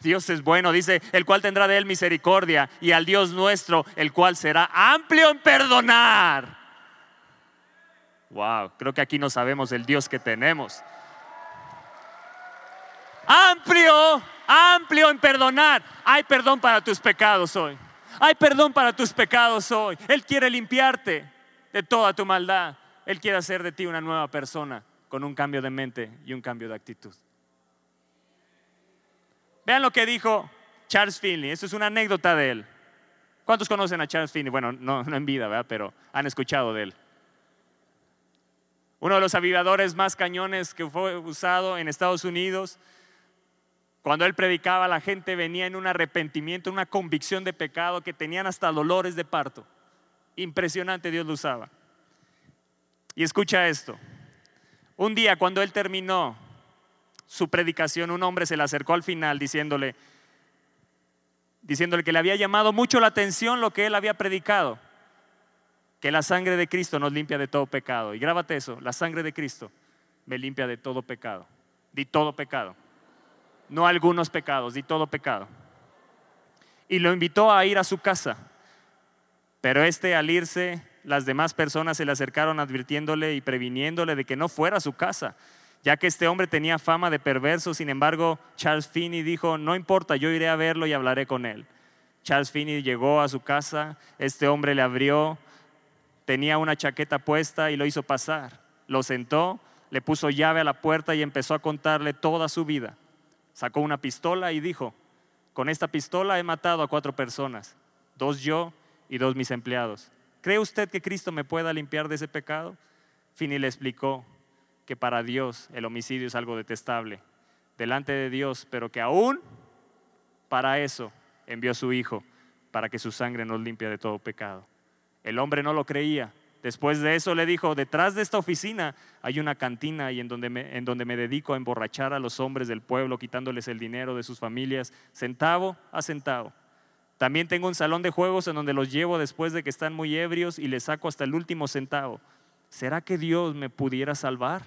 Dios es bueno, dice, el cual tendrá de él misericordia, y al Dios nuestro, el cual será amplio en perdonar. Wow, creo que aquí no sabemos el Dios que tenemos. Amplio, amplio en perdonar. Hay perdón para tus pecados hoy. Hay perdón para tus pecados hoy. Él quiere limpiarte de toda tu maldad. Él quiere hacer de ti una nueva persona con un cambio de mente y un cambio de actitud. Vean lo que dijo Charles Finney. Esto es una anécdota de él. ¿Cuántos conocen a Charles Finney? Bueno, no, no en vida, ¿verdad? pero han escuchado de él. Uno de los avivadores más cañones que fue usado en Estados Unidos. Cuando él predicaba, la gente venía en un arrepentimiento, una convicción de pecado que tenían hasta dolores de parto. Impresionante Dios lo usaba. Y escucha esto. Un día cuando él terminó su predicación, un hombre se le acercó al final diciéndole, diciéndole que le había llamado mucho la atención lo que él había predicado, que la sangre de Cristo nos limpia de todo pecado. Y grábate eso, la sangre de Cristo me limpia de todo pecado, de todo pecado. No algunos pecados, de todo pecado. Y lo invitó a ir a su casa. Pero este al irse, las demás personas se le acercaron advirtiéndole y previniéndole de que no fuera a su casa, ya que este hombre tenía fama de perverso. Sin embargo, Charles Finney dijo, no importa, yo iré a verlo y hablaré con él. Charles Finney llegó a su casa, este hombre le abrió, tenía una chaqueta puesta y lo hizo pasar. Lo sentó, le puso llave a la puerta y empezó a contarle toda su vida. Sacó una pistola y dijo, con esta pistola he matado a cuatro personas, dos yo y dos mis empleados. ¿Cree usted que Cristo me pueda limpiar de ese pecado? Finney le explicó que para Dios el homicidio es algo detestable delante de Dios, pero que aún para eso envió a su Hijo, para que su sangre nos limpie de todo pecado. El hombre no lo creía. Después de eso le dijo, detrás de esta oficina hay una cantina y en donde, me, en donde me dedico a emborrachar a los hombres del pueblo, quitándoles el dinero de sus familias, centavo a centavo. También tengo un salón de juegos en donde los llevo después de que están muy ebrios y les saco hasta el último centavo. ¿Será que Dios me pudiera salvar?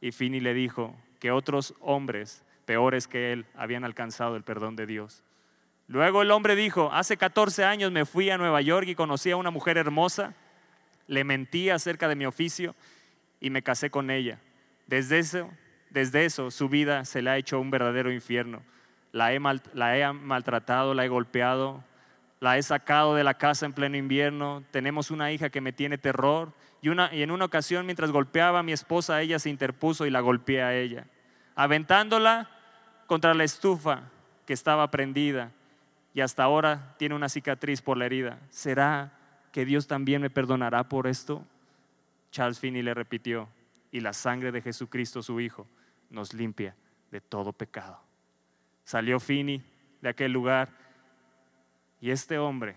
Y Fini le dijo que otros hombres peores que él habían alcanzado el perdón de Dios. Luego el hombre dijo, hace 14 años me fui a Nueva York y conocí a una mujer hermosa, le mentí acerca de mi oficio y me casé con ella. Desde eso, desde eso su vida se le ha hecho un verdadero infierno. La he, maltratado, la he golpeado, la he sacado de la casa en pleno invierno. Tenemos una hija que me tiene terror. Y en una ocasión, mientras golpeaba a mi esposa, ella se interpuso y la golpeé a ella, aventándola contra la estufa que estaba prendida. Y hasta ahora tiene una cicatriz por la herida. ¿Será que Dios también me perdonará por esto? Charles Finney le repitió, y la sangre de Jesucristo, su Hijo, nos limpia de todo pecado. Salió Finney de aquel lugar y este hombre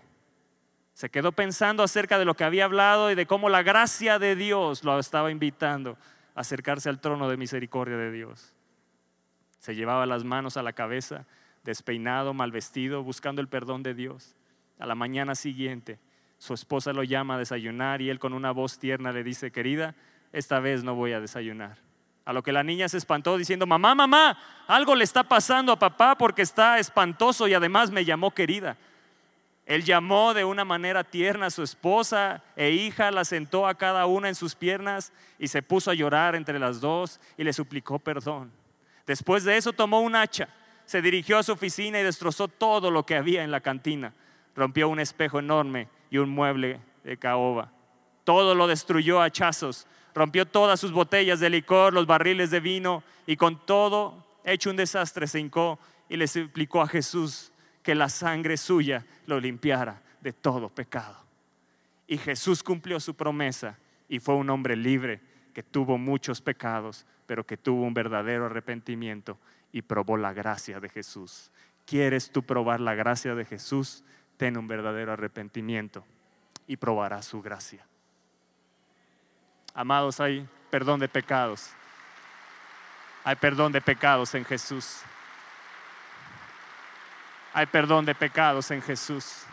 se quedó pensando acerca de lo que había hablado y de cómo la gracia de Dios lo estaba invitando a acercarse al trono de misericordia de Dios. Se llevaba las manos a la cabeza, despeinado, mal vestido, buscando el perdón de Dios. A la mañana siguiente, su esposa lo llama a desayunar y él con una voz tierna le dice, querida, esta vez no voy a desayunar. A lo que la niña se espantó diciendo, mamá, mamá, algo le está pasando a papá porque está espantoso y además me llamó querida. Él llamó de una manera tierna a su esposa e hija, la sentó a cada una en sus piernas y se puso a llorar entre las dos y le suplicó perdón. Después de eso tomó un hacha, se dirigió a su oficina y destrozó todo lo que había en la cantina. Rompió un espejo enorme y un mueble de caoba. Todo lo destruyó a hachazos rompió todas sus botellas de licor, los barriles de vino y con todo hecho un desastre se hincó y le suplicó a Jesús que la sangre suya lo limpiara de todo pecado. Y Jesús cumplió su promesa y fue un hombre libre que tuvo muchos pecados, pero que tuvo un verdadero arrepentimiento y probó la gracia de Jesús. ¿Quieres tú probar la gracia de Jesús? Ten un verdadero arrepentimiento y probarás su gracia. Amados, hay perdón de pecados. Hay perdón de pecados en Jesús. Hay perdón de pecados en Jesús.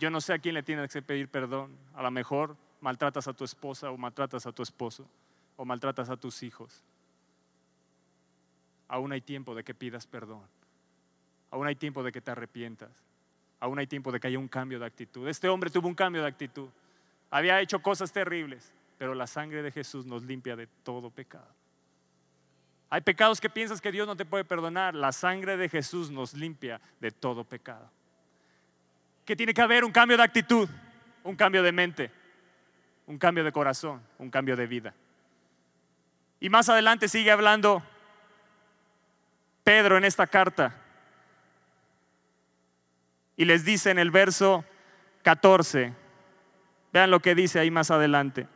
Yo no sé a quién le tienes que pedir perdón. A lo mejor maltratas a tu esposa o maltratas a tu esposo o maltratas a tus hijos. Aún hay tiempo de que pidas perdón. Aún hay tiempo de que te arrepientas aún hay tiempo de que haya un cambio de actitud. Este hombre tuvo un cambio de actitud. Había hecho cosas terribles, pero la sangre de Jesús nos limpia de todo pecado. Hay pecados que piensas que Dios no te puede perdonar. La sangre de Jesús nos limpia de todo pecado. Que tiene que haber un cambio de actitud, un cambio de mente, un cambio de corazón, un cambio de vida. Y más adelante sigue hablando Pedro en esta carta y les dice en el verso 14, vean lo que dice ahí más adelante.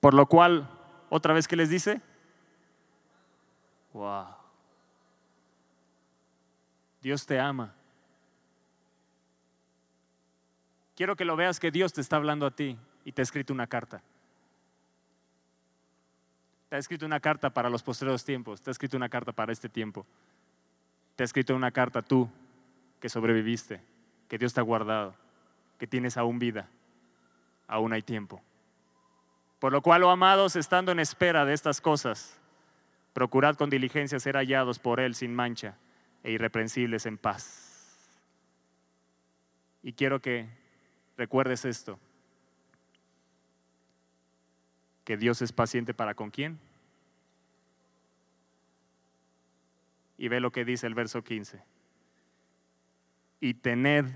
Por lo cual, otra vez que les dice, wow, Dios te ama. quiero que lo veas que Dios te está hablando a ti y te ha escrito una carta. Te ha escrito una carta para los posteriores tiempos, te ha escrito una carta para este tiempo. Te ha escrito una carta tú que sobreviviste, que Dios te ha guardado, que tienes aún vida, aún hay tiempo. Por lo cual, oh amados, estando en espera de estas cosas, procurad con diligencia ser hallados por Él sin mancha e irreprensibles en paz. Y quiero que recuerdes esto, que Dios es paciente para con quién. Y ve lo que dice el verso 15. Y tened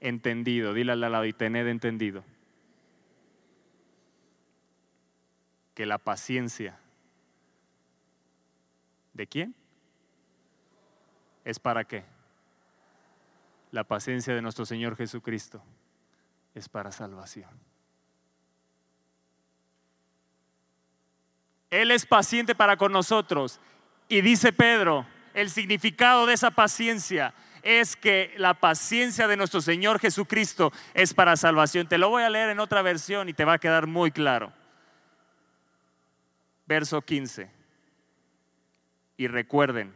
entendido, dile al lado, y tened entendido, que la paciencia de quién es para qué? La paciencia de nuestro Señor Jesucristo es para salvación. Él es paciente para con nosotros. Y dice Pedro, el significado de esa paciencia es que la paciencia de nuestro Señor Jesucristo es para salvación. Te lo voy a leer en otra versión y te va a quedar muy claro. Verso 15. Y recuerden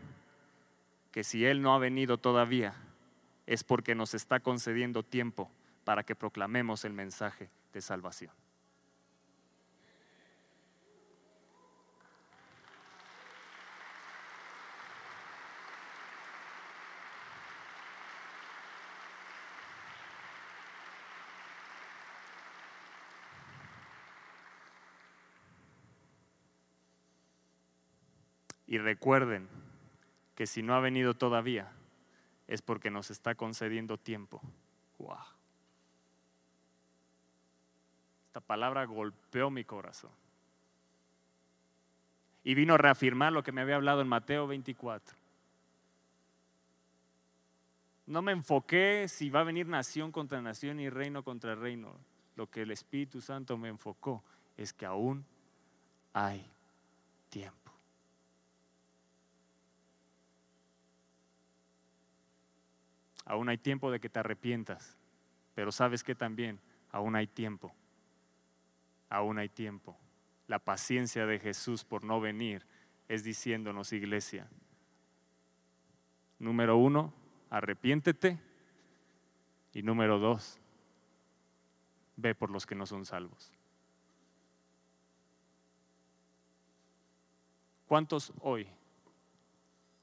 que si Él no ha venido todavía, es porque nos está concediendo tiempo para que proclamemos el mensaje de salvación. Y recuerden que si no ha venido todavía, es porque nos está concediendo tiempo. Wow. Esta palabra golpeó mi corazón. Y vino a reafirmar lo que me había hablado en Mateo 24. No me enfoqué si va a venir nación contra nación y reino contra reino. Lo que el Espíritu Santo me enfocó es que aún hay tiempo. Aún hay tiempo de que te arrepientas, pero sabes que también aún hay tiempo aún hay tiempo la paciencia de Jesús por no venir es diciéndonos, iglesia, número uno, arrepiéntete. Y número dos, ve por los que no son salvos. ¿Cuántos hoy,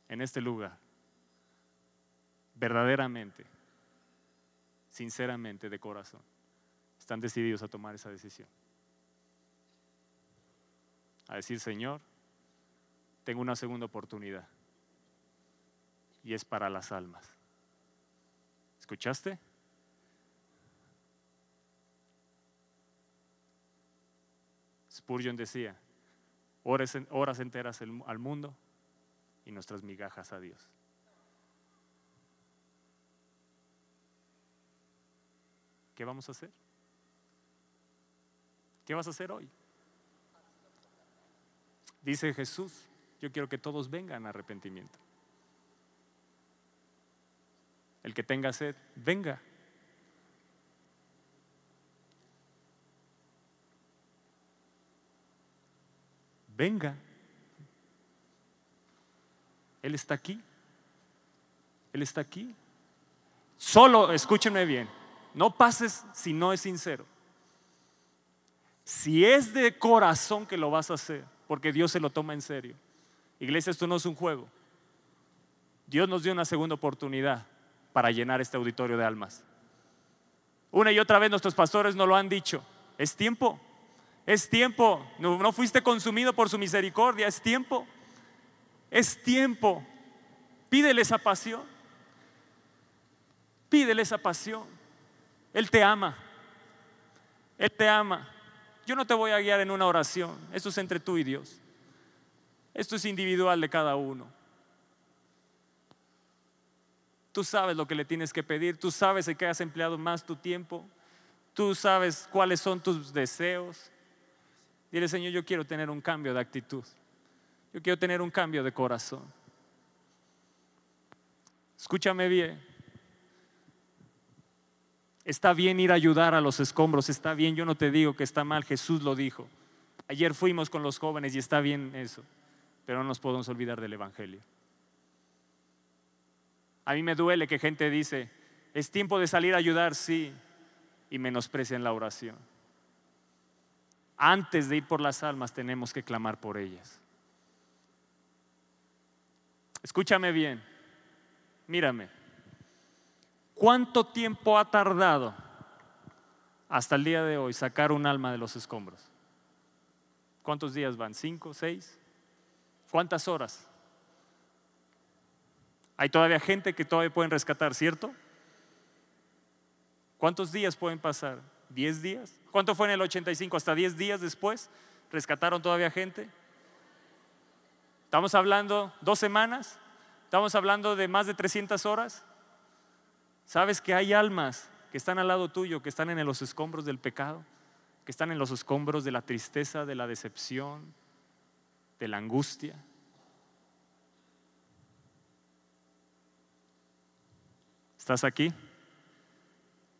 en este lugar, verdaderamente, sinceramente, de corazón, están decididos a tomar esa decisión? A decir, Señor, tengo una segunda oportunidad y es para las almas. ¿Escuchaste? Spurgeon decía, horas, enteras al mundo y nuestras migajas a Dios. ¿Qué vamos a hacer? ¿Qué vas a hacer hoy? Dice Jesús, yo quiero que todos vengan a arrepentimiento. El que tenga sed, venga. venga. Él está aquí. Él está aquí. Solo, escúchenme bien, no pases si no es sincero. Si es de corazón que lo vas a hacer, porque Dios se lo toma en serio. Iglesia, esto no es un juego. Dios nos dio una segunda oportunidad para llenar este auditorio de almas. Una y otra vez nuestros pastores nos lo han dicho. Es tiempo. Es tiempo. No, fuiste consumido por su misericordia. Es tiempo. Es tiempo. Pídele esa pasión. Pídele esa pasión. Él te ama. Él te ama. Yo no te voy a guiar en una oración. Esto es entre tú y Dios. Esto es individual de cada uno. Tú sabes lo que le tienes que pedir. Tú sabes en qué has empleado más tu tiempo. Tú sabes cuáles son tus deseos. Dile, Señor, yo quiero tener un cambio de actitud. Yo quiero tener un cambio de corazón. Escúchame bien. Está bien ir a ayudar a los escombros, está bien, yo no te digo que está mal, Jesús lo dijo. Ayer fuimos con los jóvenes y está bien eso, pero no nos podemos olvidar del Evangelio. A mí me duele que gente dice, es tiempo de salir a ayudar, sí, y menosprecian la oración antes de ir por las almas tenemos que clamar por ellas. Escúchame bien, mírame. ¿Cuánto tiempo ha tardado hasta el día de hoy sacar un alma de los escombros? ¿Cuántos días van? ¿Cinco? ¿Seis? ¿Cuántas horas? Hay todavía gente que todavía pueden rescatar, ¿cierto? ¿Cuántos días pueden pasar? ¿10 días? ¿Cuánto fue en el 85? ¿Hasta 10 días después? ¿Rescataron todavía gente? ¿Estamos hablando dos semanas? ¿Estamos hablando de más de 300 horas? ¿Sabes que hay almas que están al lado tuyo, que están en los escombros del pecado, que están en los escombros de la tristeza, de la decepción, de la angustia? ¿Estás aquí?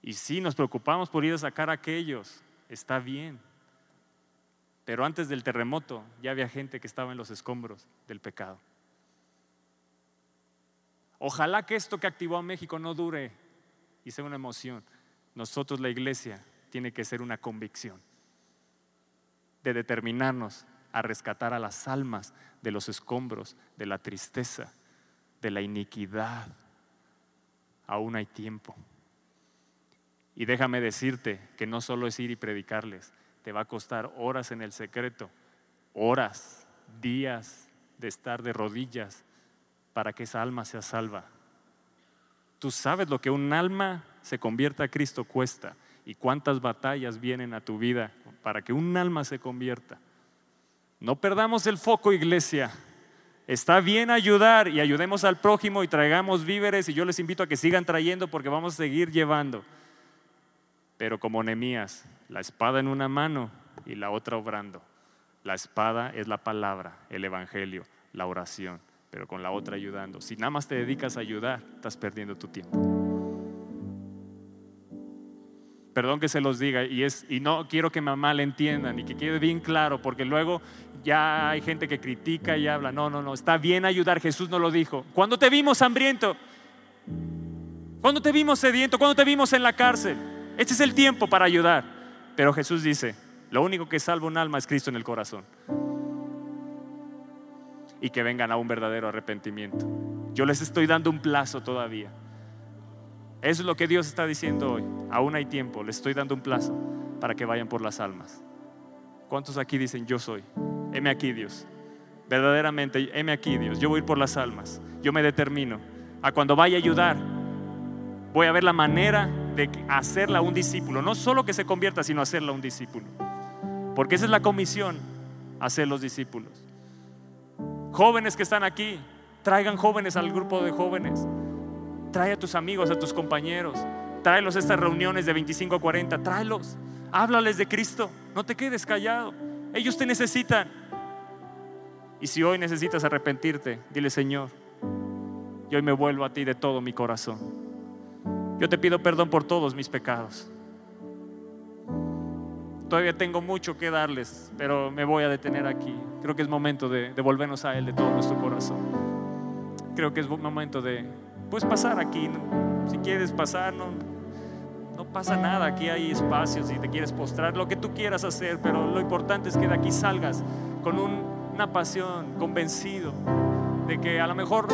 Y sí, nos preocupamos por ir a sacar a aquellos, está bien. Pero antes del terremoto ya había gente que estaba en los escombros del pecado. Ojalá que esto que activó a México no dure y sea una emoción. Nosotros, la iglesia, tiene que ser una convicción de determinarnos a rescatar a las almas de los escombros, de la tristeza, de la iniquidad. Aún hay tiempo. Y déjame decirte que no solo es ir y predicarles, te va a costar horas en el secreto, horas, días de estar de rodillas para que esa alma sea salva. Tú sabes lo que un alma se convierta a Cristo cuesta y cuántas batallas vienen a tu vida para que un alma se convierta. No perdamos el foco, iglesia. Está bien ayudar y ayudemos al prójimo y traigamos víveres y yo les invito a que sigan trayendo porque vamos a seguir llevando. Pero como Nemías, la espada en una mano y la otra obrando. La espada es la palabra, el evangelio, la oración, pero con la otra ayudando. Si nada más te dedicas a ayudar, estás perdiendo tu tiempo. Perdón que se los diga y, es, y no quiero que mamá le entiendan y que quede bien claro, porque luego ya hay gente que critica y habla. No, no, no, está bien ayudar, Jesús no lo dijo. ¿Cuándo te vimos hambriento? ¿Cuándo te vimos sediento? ¿Cuándo te vimos en la cárcel? Este es el tiempo para ayudar. Pero Jesús dice, lo único que salva un alma es Cristo en el corazón. Y que vengan a un verdadero arrepentimiento. Yo les estoy dando un plazo todavía. Eso es lo que Dios está diciendo hoy. Aún hay tiempo, les estoy dando un plazo para que vayan por las almas. ¿Cuántos aquí dicen, yo soy? Heme aquí, Dios. Verdaderamente, heme aquí, Dios. Yo voy a ir por las almas. Yo me determino. A cuando vaya a ayudar, voy a ver la manera de hacerla un discípulo. No solo que se convierta, sino hacerla un discípulo. Porque esa es la comisión, hacer los discípulos. Jóvenes que están aquí, traigan jóvenes al grupo de jóvenes. Trae a tus amigos, a tus compañeros. Tráelos a estas reuniones de 25 a 40. Tráelos. Háblales de Cristo. No te quedes callado. Ellos te necesitan. Y si hoy necesitas arrepentirte, dile Señor, yo hoy me vuelvo a ti de todo mi corazón. Yo te pido perdón por todos mis pecados. Todavía tengo mucho que darles, pero me voy a detener aquí. Creo que es momento de, de volvernos a Él de todo nuestro corazón. Creo que es momento de, pues pasar aquí. Si quieres pasar, no, no pasa nada. Aquí hay espacios si te quieres postrar, lo que tú quieras hacer, pero lo importante es que de aquí salgas con un, una pasión, convencido de que a lo mejor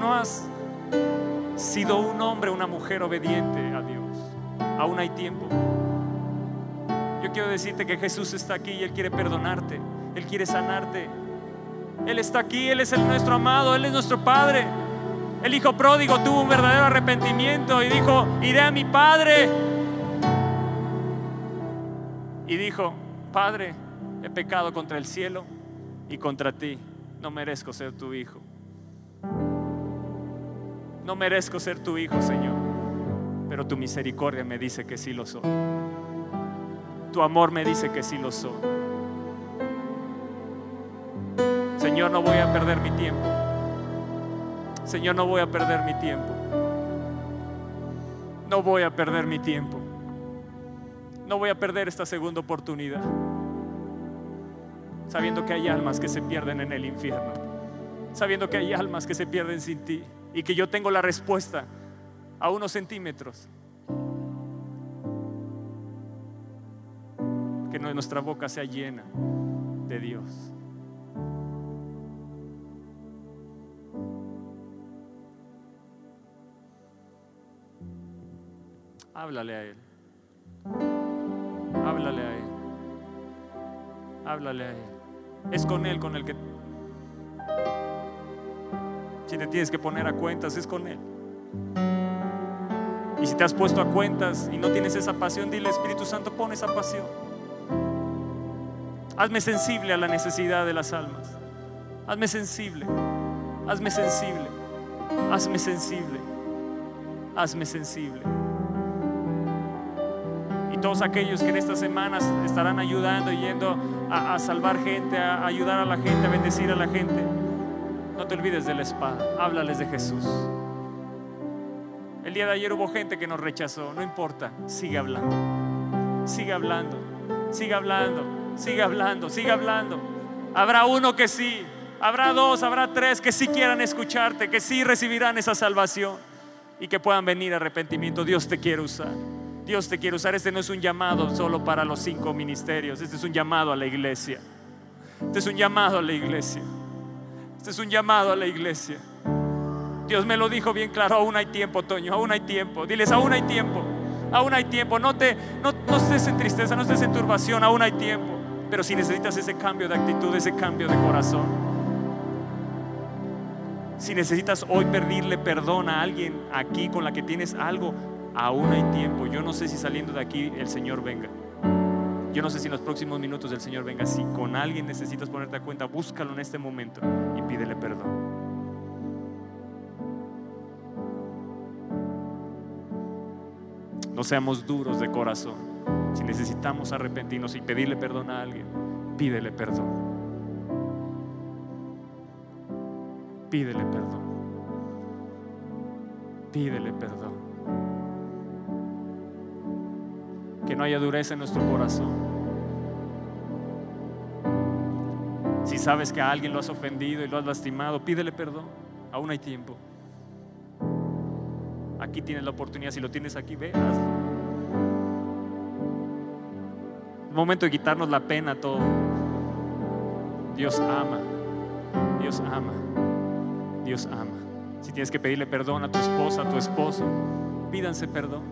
no has sido un hombre una mujer obediente a Dios. Aún hay tiempo. Quiero decirte que Jesús está aquí y Él quiere perdonarte, Él quiere sanarte. Él está aquí, Él es el nuestro amado, Él es nuestro Padre. El hijo pródigo tuvo un verdadero arrepentimiento y dijo, iré a mi Padre. Y dijo, Padre, he pecado contra el cielo y contra ti. No merezco ser tu hijo. No merezco ser tu hijo, Señor. Pero tu misericordia me dice que sí lo soy. Tu amor me dice que sí lo soy. Señor, no voy a perder mi tiempo. Señor, no voy a perder mi tiempo. No voy a perder mi tiempo. No voy a perder esta segunda oportunidad. Sabiendo que hay almas que se pierden en el infierno. Sabiendo que hay almas que se pierden sin ti. Y que yo tengo la respuesta a unos centímetros. Que nuestra boca sea llena de Dios. Háblale a Él. Háblale a Él. Háblale a Él. Es con Él con el que... Si te tienes que poner a cuentas, es con Él. Y si te has puesto a cuentas y no tienes esa pasión, dile Espíritu Santo, pon esa pasión. Hazme sensible a la necesidad de las almas. Hazme sensible. Hazme sensible. Hazme sensible. Hazme sensible. Y todos aquellos que en estas semanas estarán ayudando, yendo a, a salvar gente, a ayudar a la gente, a bendecir a la gente, no te olvides de la espada. Háblales de Jesús. El día de ayer hubo gente que nos rechazó. No importa, sigue hablando. Sigue hablando. Sigue hablando. Sigue hablando. Sigue hablando. Habrá uno que sí. Habrá dos, habrá tres que sí quieran escucharte, que sí recibirán esa salvación y que puedan venir a arrepentimiento. Dios te quiere usar. Dios te quiere usar. Este no es un llamado solo para los cinco ministerios. Este es un llamado a la iglesia. Este es un llamado a la iglesia. Este es un llamado a la iglesia. Dios me lo dijo bien claro, aún hay tiempo, Toño, aún hay tiempo. Diles, aún hay tiempo, aún hay tiempo. No, te, no, no estés en tristeza, no estés en turbación, aún hay tiempo. Pero si necesitas ese cambio de actitud, ese cambio de corazón, si necesitas hoy pedirle perdón a alguien aquí con la que tienes algo, aún hay tiempo. Yo no sé si saliendo de aquí el Señor venga. Yo no sé si en los próximos minutos el Señor venga. Si con alguien necesitas ponerte a cuenta, búscalo en este momento y pídele perdón. No seamos duros de corazón. Si necesitamos arrepentirnos y pedirle perdón a alguien, pídele perdón. Pídele perdón. Pídele perdón. Que no haya dureza en nuestro corazón. Si sabes que a alguien lo has ofendido y lo has lastimado, pídele perdón. Aún hay tiempo. Aquí tienes la oportunidad. Si lo tienes aquí, ve, hazlo. Momento de quitarnos la pena todo. Dios ama. Dios ama. Dios ama. Si tienes que pedirle perdón a tu esposa, a tu esposo, pídanse perdón.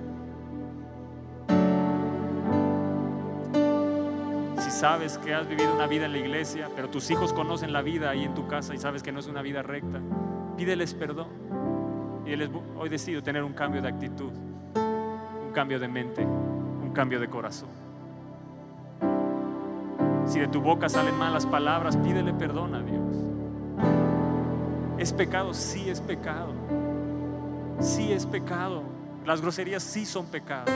Si sabes que has vivido una vida en la iglesia, pero tus hijos conocen la vida ahí en tu casa y sabes que no es una vida recta, pídeles perdón. Y diles, hoy decido tener un cambio de actitud, un cambio de mente, un cambio de corazón. Si de tu boca salen malas palabras, pídele perdón a Dios. ¿Es pecado? Sí es pecado. Sí es pecado. Las groserías sí son pecado.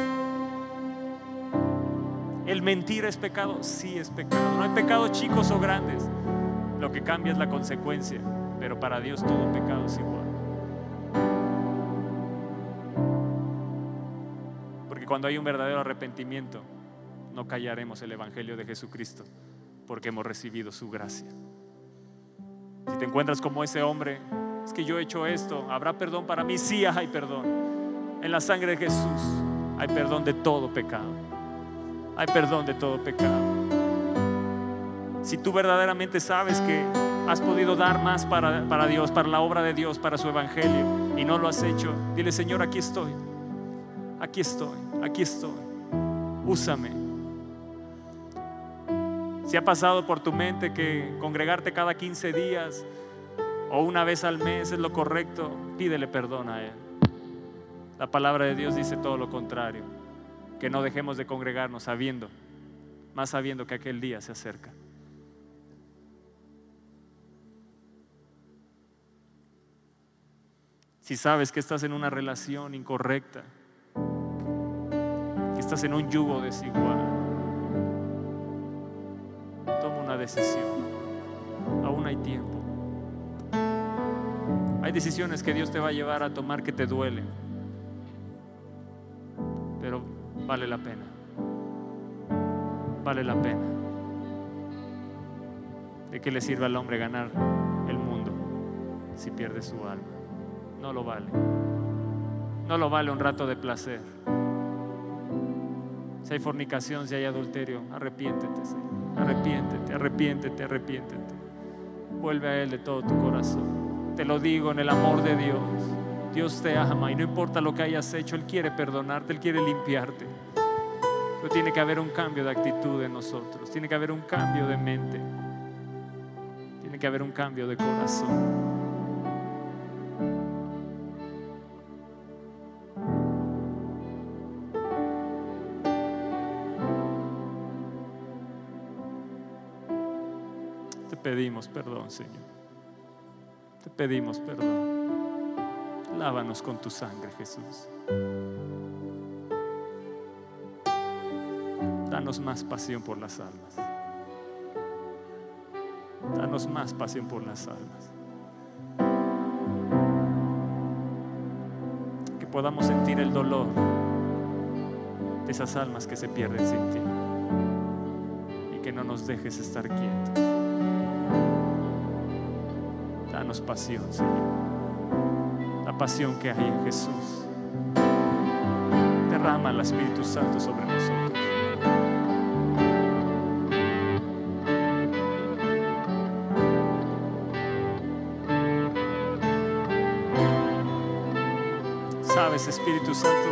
El mentir es pecado, sí es pecado. No hay pecados chicos o grandes. Lo que cambia es la consecuencia. Pero para Dios todo pecado es igual. Porque cuando hay un verdadero arrepentimiento, no callaremos el Evangelio de Jesucristo, porque hemos recibido su gracia. Si te encuentras como ese hombre, es que yo he hecho esto, ¿habrá perdón para mí? Sí hay perdón. En la sangre de Jesús hay perdón de todo pecado. Hay perdón de todo pecado. Si tú verdaderamente sabes que has podido dar más para, para Dios, para la obra de Dios, para su evangelio, y no lo has hecho, dile, Señor, aquí estoy. Aquí estoy, aquí estoy. Úsame. Si ha pasado por tu mente que congregarte cada 15 días o una vez al mes es lo correcto, pídele perdón a Él. La palabra de Dios dice todo lo contrario, que no dejemos de congregarnos sabiendo, más sabiendo que aquel día se acerca. Si sabes que estás en una relación incorrecta, que estás en un yugo desigual, decisión. Aún hay tiempo. Hay decisiones que Dios te va a llevar a tomar que te duelen, pero vale la pena. Vale la pena. ¿De qué le sirve al hombre ganar el mundo si pierde su alma? No lo vale. No lo vale un rato de placer. Si hay fornicación, si hay adulterio, arrepiéntete, Señor. Arrepiéntete, arrepiéntete, arrepiéntete. Vuelve a Él de todo tu corazón. Te lo digo en el amor de Dios. Dios te ama y no importa lo que hayas hecho, Él quiere perdonarte, Él quiere limpiarte. Pero tiene que haber un cambio de actitud en nosotros, tiene que haber un cambio de mente, tiene que haber un cambio de corazón. Pedimos perdón, Señor. Te pedimos perdón. Lávanos con tu sangre, Jesús. Danos más pasión por las almas. Danos más pasión por las almas. Que podamos sentir el dolor de esas almas que se pierden sin ti. Y que no nos dejes estar quietos. Pasión, Señor. La pasión que hay en Jesús. Derrama el Espíritu Santo sobre nosotros. Sabes, Espíritu Santo,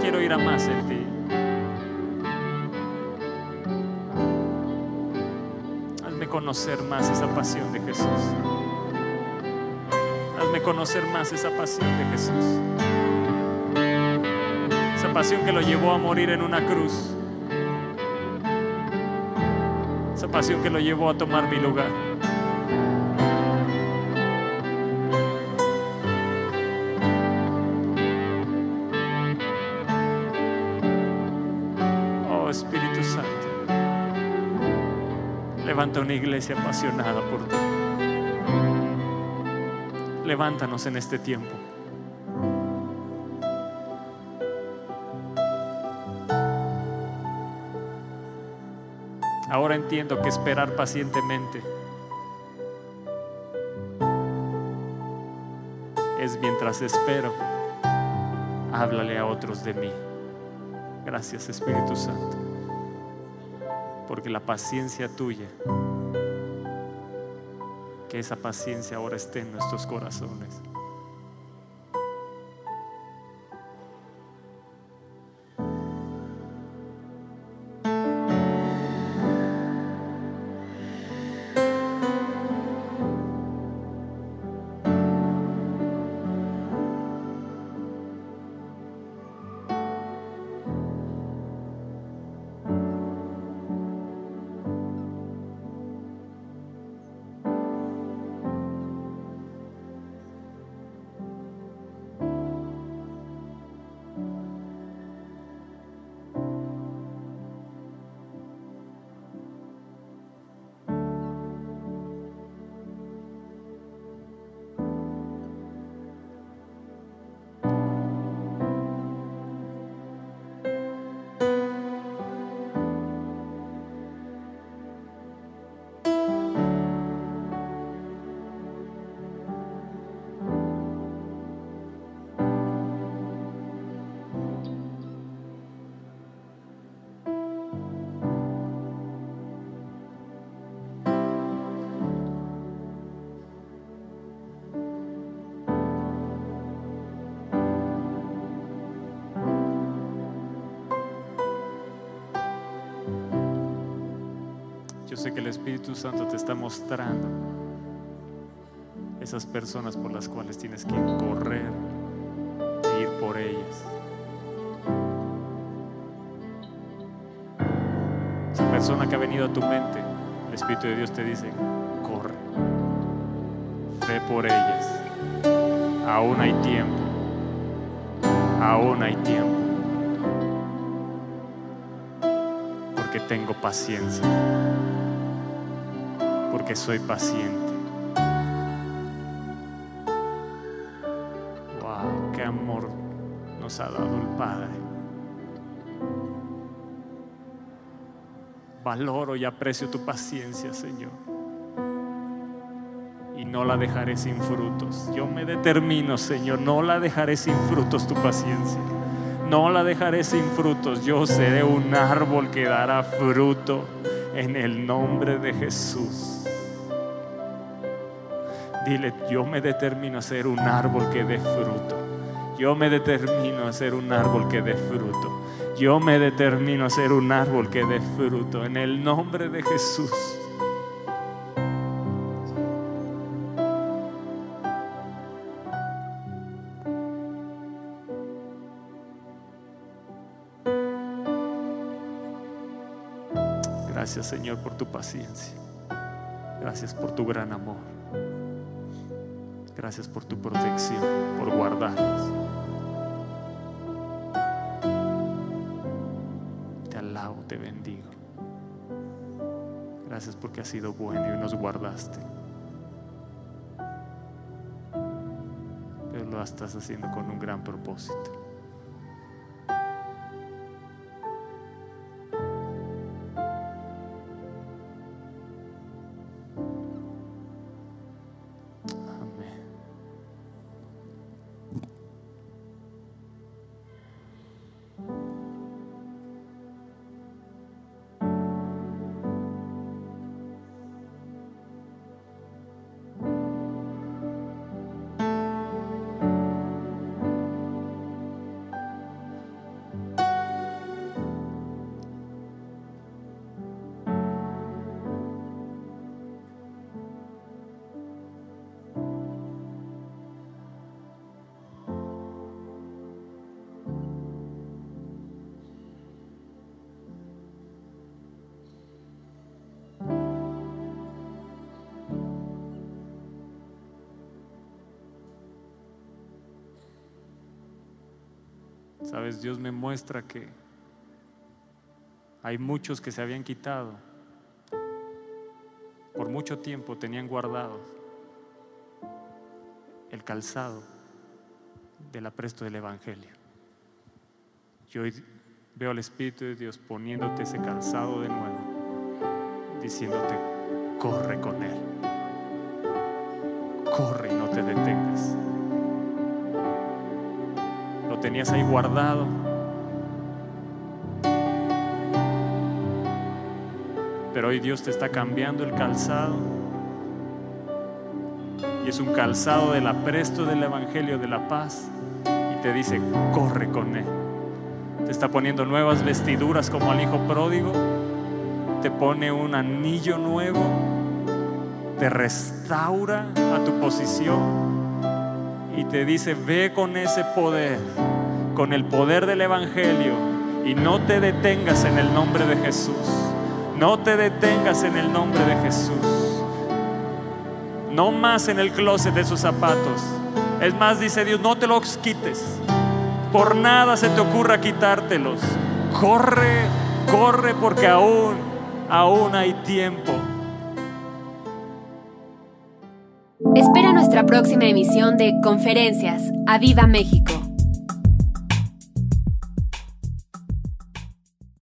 quiero ir a más en ti. Conocer más esa pasión de Jesús. Hazme conocer más esa pasión de Jesús. Esa pasión que lo llevó a morir en una cruz. Esa pasión que lo llevó a tomar mi lugar. una iglesia apasionada por ti. Levántanos en este tiempo. Ahora entiendo que esperar pacientemente es mientras espero, háblale a otros de mí. Gracias Espíritu Santo porque la paciencia tuya, que esa paciencia ahora esté en nuestros corazones. Sé que el Espíritu Santo te está mostrando esas personas por las cuales tienes que correr e ir por ellas. Esa persona que ha venido a tu mente, el Espíritu de Dios te dice, corre, ve por ellas. Aún hay tiempo, aún hay tiempo, porque tengo paciencia porque soy paciente. Wow, qué amor nos ha dado el Padre. Valoro y aprecio tu paciencia, Señor. Y no la dejaré sin frutos. Yo me determino, Señor, no la dejaré sin frutos tu paciencia. No la dejaré sin frutos. Yo seré un árbol que dará fruto en el nombre de Jesús. Dile, yo me determino a ser un árbol que dé fruto. Yo me determino a ser un árbol que dé fruto. Yo me determino a ser un árbol que dé fruto. En el nombre de Jesús. Gracias Señor por tu paciencia. Gracias por tu gran amor. Gracias por tu protección, por guardarnos. Te alabo, te bendigo. Gracias porque has sido bueno y nos guardaste. Pero lo estás haciendo con un gran propósito. Sabes, Dios me muestra que hay muchos que se habían quitado. Por mucho tiempo tenían guardado el calzado del apresto del Evangelio. Yo hoy veo al Espíritu de Dios poniéndote ese calzado de nuevo diciéndote, corre con Él. Corre y no te detengas. Tenías ahí guardado. Pero hoy Dios te está cambiando el calzado. Y es un calzado del apresto del Evangelio de la paz. Y te dice, corre con Él. Te está poniendo nuevas vestiduras como al hijo pródigo. Te pone un anillo nuevo. Te restaura a tu posición. Y te dice, ve con ese poder, con el poder del Evangelio. Y no te detengas en el nombre de Jesús. No te detengas en el nombre de Jesús. No más en el closet de sus zapatos. Es más, dice Dios, no te los quites. Por nada se te ocurra quitártelos. Corre, corre porque aún, aún hay tiempo. Espera nuestra próxima emisión de Conferencias. ¡A Viva México!